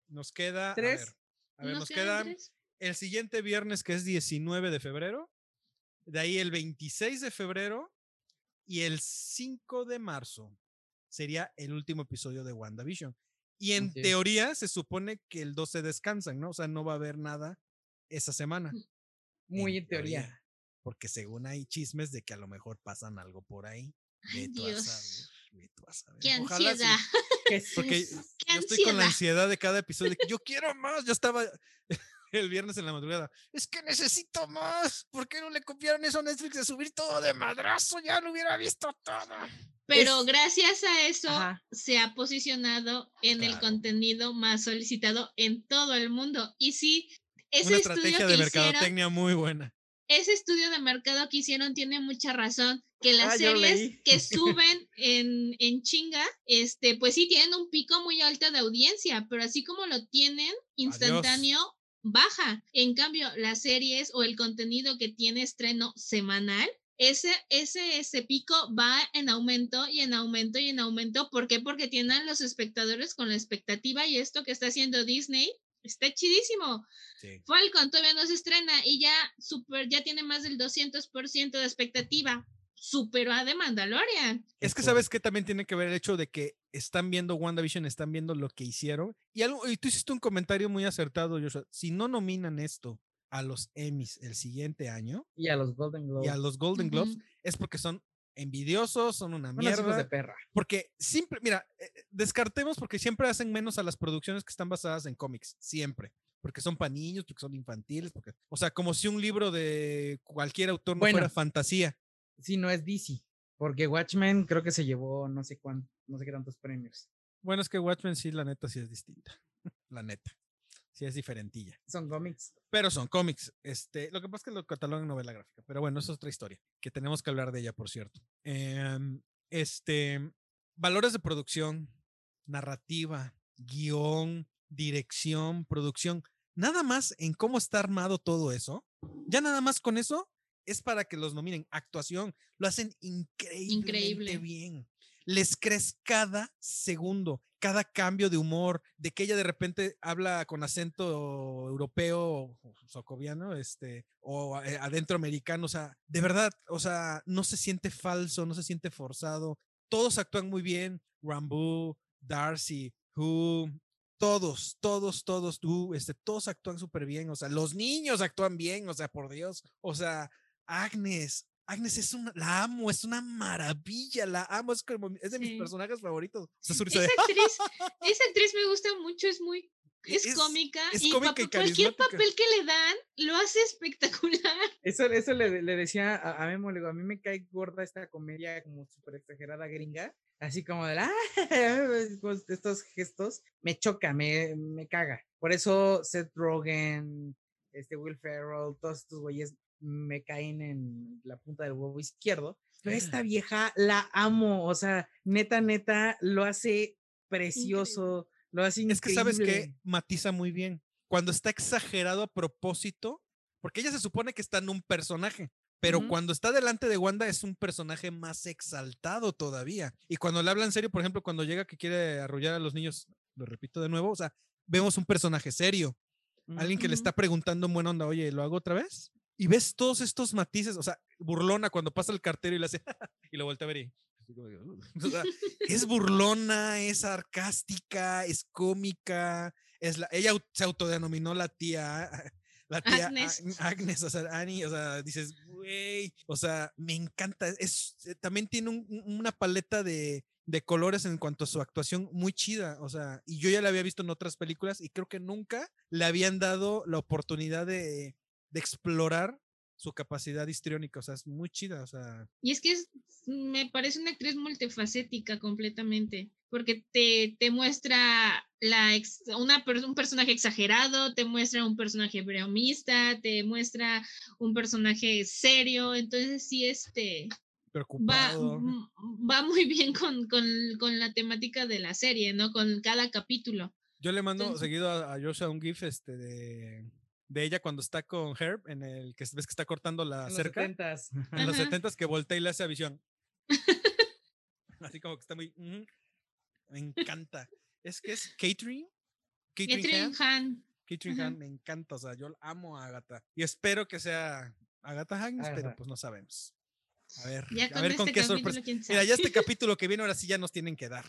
nos queda, a ver, a ver, ¿Nos nos quedan tres? el siguiente viernes que es 19 de febrero, de ahí el 26 de febrero y el 5 de marzo sería el último episodio de WandaVision. Y en teoría se supone que el 12 descansan, ¿no? O sea, no va a haber nada esa semana. Muy en teoría. Porque según hay chismes de que a lo mejor pasan algo por ahí. Ay, Ve tú a saber. Qué Ojalá sí. ansiedad. Porque Jesús. Qué yo estoy con la ansiedad. de cada episodio. de que yo quiero más. Yo estaba el viernes en la madrugada. Es que necesito más. ¿Por qué no le copiaron eso a Netflix de subir todo de madrazo? Ya lo hubiera visto todo. Pero Es- gracias a eso Ajá. se ha posicionado en el contenido más solicitado en todo el mundo. Y sí, ese Una estudio estrategia que de hicieron, mercadotecnia muy buena. Ese estudio de mercado que hicieron tiene mucha razón. Que las Ah, series que suben en, en chinga, este, pues sí tienen un pico muy alto de audiencia, pero así como lo tienen instantáneo, baja. En cambio, las series o el contenido que tiene estreno semanal, ese, ese, ese pico va en aumento y en aumento y en aumento. ¿Por qué? Porque tienen los espectadores con la expectativa y esto que está haciendo Disney está chidísimo. Sí. Falcon todavía no se estrena y ya super, ya tiene más del 200% de expectativa. Superó a The Mandalorian. Es que sabes que también tiene que ver el hecho de que están viendo WandaVision, están viendo lo que hicieron. Y, algo, y tú hiciste un comentario muy acertado, Joshua. Si no nominan esto a los Emmys el siguiente año Y a los Golden Globes. y a los Golden Globes, es porque son envidiosos, son una Unos hijos de mierda. perra. Porque siempre, mira, eh, eh, descartemos porque siempre hacen menos a las producciones que están basadas en cómics, siempre. Porque son para niños, porque son infantiles, porque, o sea, como si un libro de cualquier autor no Bueno. fuera fantasía. Sí, no es DC. Porque Watchmen creo que se llevó no sé cuántos, no sé qué tantos premios. Bueno, es que Watchmen sí, la neta, sí es distinta. La neta. Sí es diferentilla. Son cómics. Pero son cómics. Este, lo que pasa es que lo catalogan novela gráfica. Pero bueno, eso es otra historia. Que tenemos que hablar de ella, por cierto. Em, este, valores de producción, narrativa, guion, dirección, producción. Nada más en cómo está armado todo eso. Ya nada más con eso es para que los nominen. Actuación, lo hacen increíblemente Increíble. bien. Les crees cada segundo, cada cambio de humor, de que ella de repente habla con acento europeo o socoviano, este, o eh, adentro americano, o sea, de verdad, o sea, no se siente falso, no se siente forzado. Todos actúan muy bien. Rambo, Darcy, Who, todos, todos, todos, tú, este, todos actúan súper bien. O sea, los niños actúan bien, o sea, por Dios. O sea, Agnes, Agnes es una, la amo, es una maravilla, la amo, es, como, es de mis Sí. personajes favoritos. O sea, Esa actriz, esa actriz me gusta mucho, es muy, es, Es- cómica es y cómica y pa- cualquier papel que le dan lo hace espectacular. Eso, eso le, le decía a, a Memo, le digo, a mí me cae gorda esta comedia como súper exagerada gringa, así como de, "Ah", pues, estos gestos, me choca, me, me caga. Por eso Seth Rogen, este Will Ferrell, todos estos güeyes me caen en la punta del huevo izquierdo. Pero esta vieja la amo, o sea, neta, neta, lo hace precioso, lo hace increíble. Es que sabes que matiza muy bien. Cuando está exagerado a propósito, porque ella se supone que está en un personaje, pero cuando está delante de Wanda es un personaje más exaltado todavía. Y cuando le habla en serio, por ejemplo, cuando llega que quiere arrullar a los niños, lo repito de nuevo, o sea, vemos un personaje serio, alguien que le está preguntando en buena onda, oye, ¿lo hago otra vez? Y ves todos estos matices, o sea, burlona cuando pasa el cartero y le hace, y lo voltea a ver y... es burlona, es sarcástica, es cómica, es la, ella se autodenominó la tía, la tía Agnes. Ag- Agnes, o sea, Annie, o sea, dices, güey, o sea, me encanta, es, eh, también tiene un- un- una paleta de, de colores en cuanto a su actuación muy chida, o sea, y yo ya la había visto en otras películas y creo que nunca le habían dado la oportunidad de, de explorar su capacidad histriónica, o sea, es muy chida, o sea, Y es que es, me parece una actriz multifacética completamente, porque te, te muestra la ex- una, un personaje exagerado, te muestra un personaje bromista, te muestra un personaje serio, entonces sí, este, va, preocupado. m- va muy bien con, con, con la temática de la serie, ¿no? Con cada capítulo. Yo le mando Entonces- seguido a, a Joshua un gif este de, de ella cuando está con Herb en el que ves que está cortando la En los cerca. 70s. En los. 70 que voltea y le hace a visión. Así como que está muy. Me encanta. Es que es Catherine. Catherine Catherine Han. Han. Catherine. Han, me encanta. O sea, yo amo a Agatha. Y espero que sea Agatha Agnes, pero pues no sabemos. A ver, Ya a con ver con este qué capítulo, sorpresa. quién Mira, ya este capítulo que viene ahora sí ya nos tienen que dar.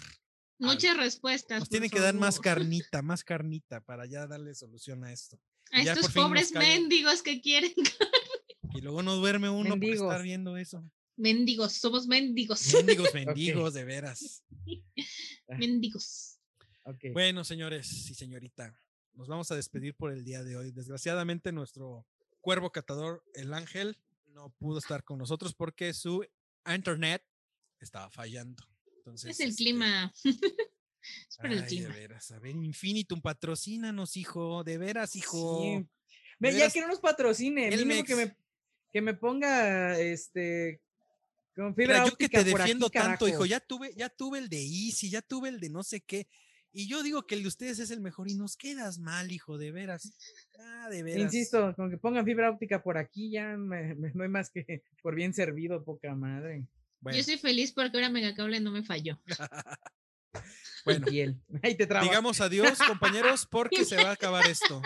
Muchas respuestas. Nos tienen que dar más carnita, más carnita para ya darle solución a esto. A estos pobres mendigos que quieren. Y luego no duerme uno por estar Mendigos. viendo eso. Mendigos, somos mendigos. Mendigos, mendigos, de veras. mendigos. Ok. Bueno, señores y señorita, nos vamos a despedir por el día de hoy. Desgraciadamente, nuestro cuervo catador, el ángel, no pudo estar con nosotros porque su internet estaba fallando. Entonces, Es el este, clima. Es por el ay, de clima. veras. A ver, Infinitum, patrocínanos, hijo. De veras, hijo. Sí. De Ve, ya veras, que no nos patrocine, mínimo Elmex. que me, que me ponga este con fibra Mira, yo que óptica te por defiendo aquí, tanto, hijo. Ya tuve, ya tuve el de Easy, ya tuve el de no sé qué. Y yo digo que el de ustedes es el mejor y nos quedas mal, hijo, de veras. Ah, de veras. Insisto, con que pongan fibra óptica por aquí ya me, me doy más que por bien servido, poca madre. Bueno, Yo estoy feliz porque ahora Megacable no me falló. bueno. Ahí te. Digamos adiós, compañeros, porque se va a acabar esto.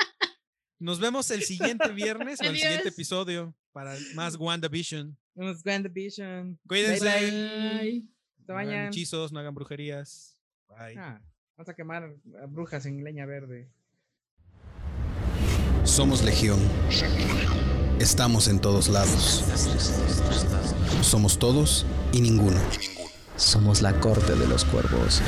Nos vemos el siguiente viernes o el siguiente episodio para más WandaVision. Unos Vision. Cuídense. Bye, bye. No hagan hechizos, no hagan brujerías. Bye. Ah, vamos a quemar a brujas en leña verde. Somos Legión. Estamos en todos lados. Somos todos y ninguno. Somos la corte de los cuervos.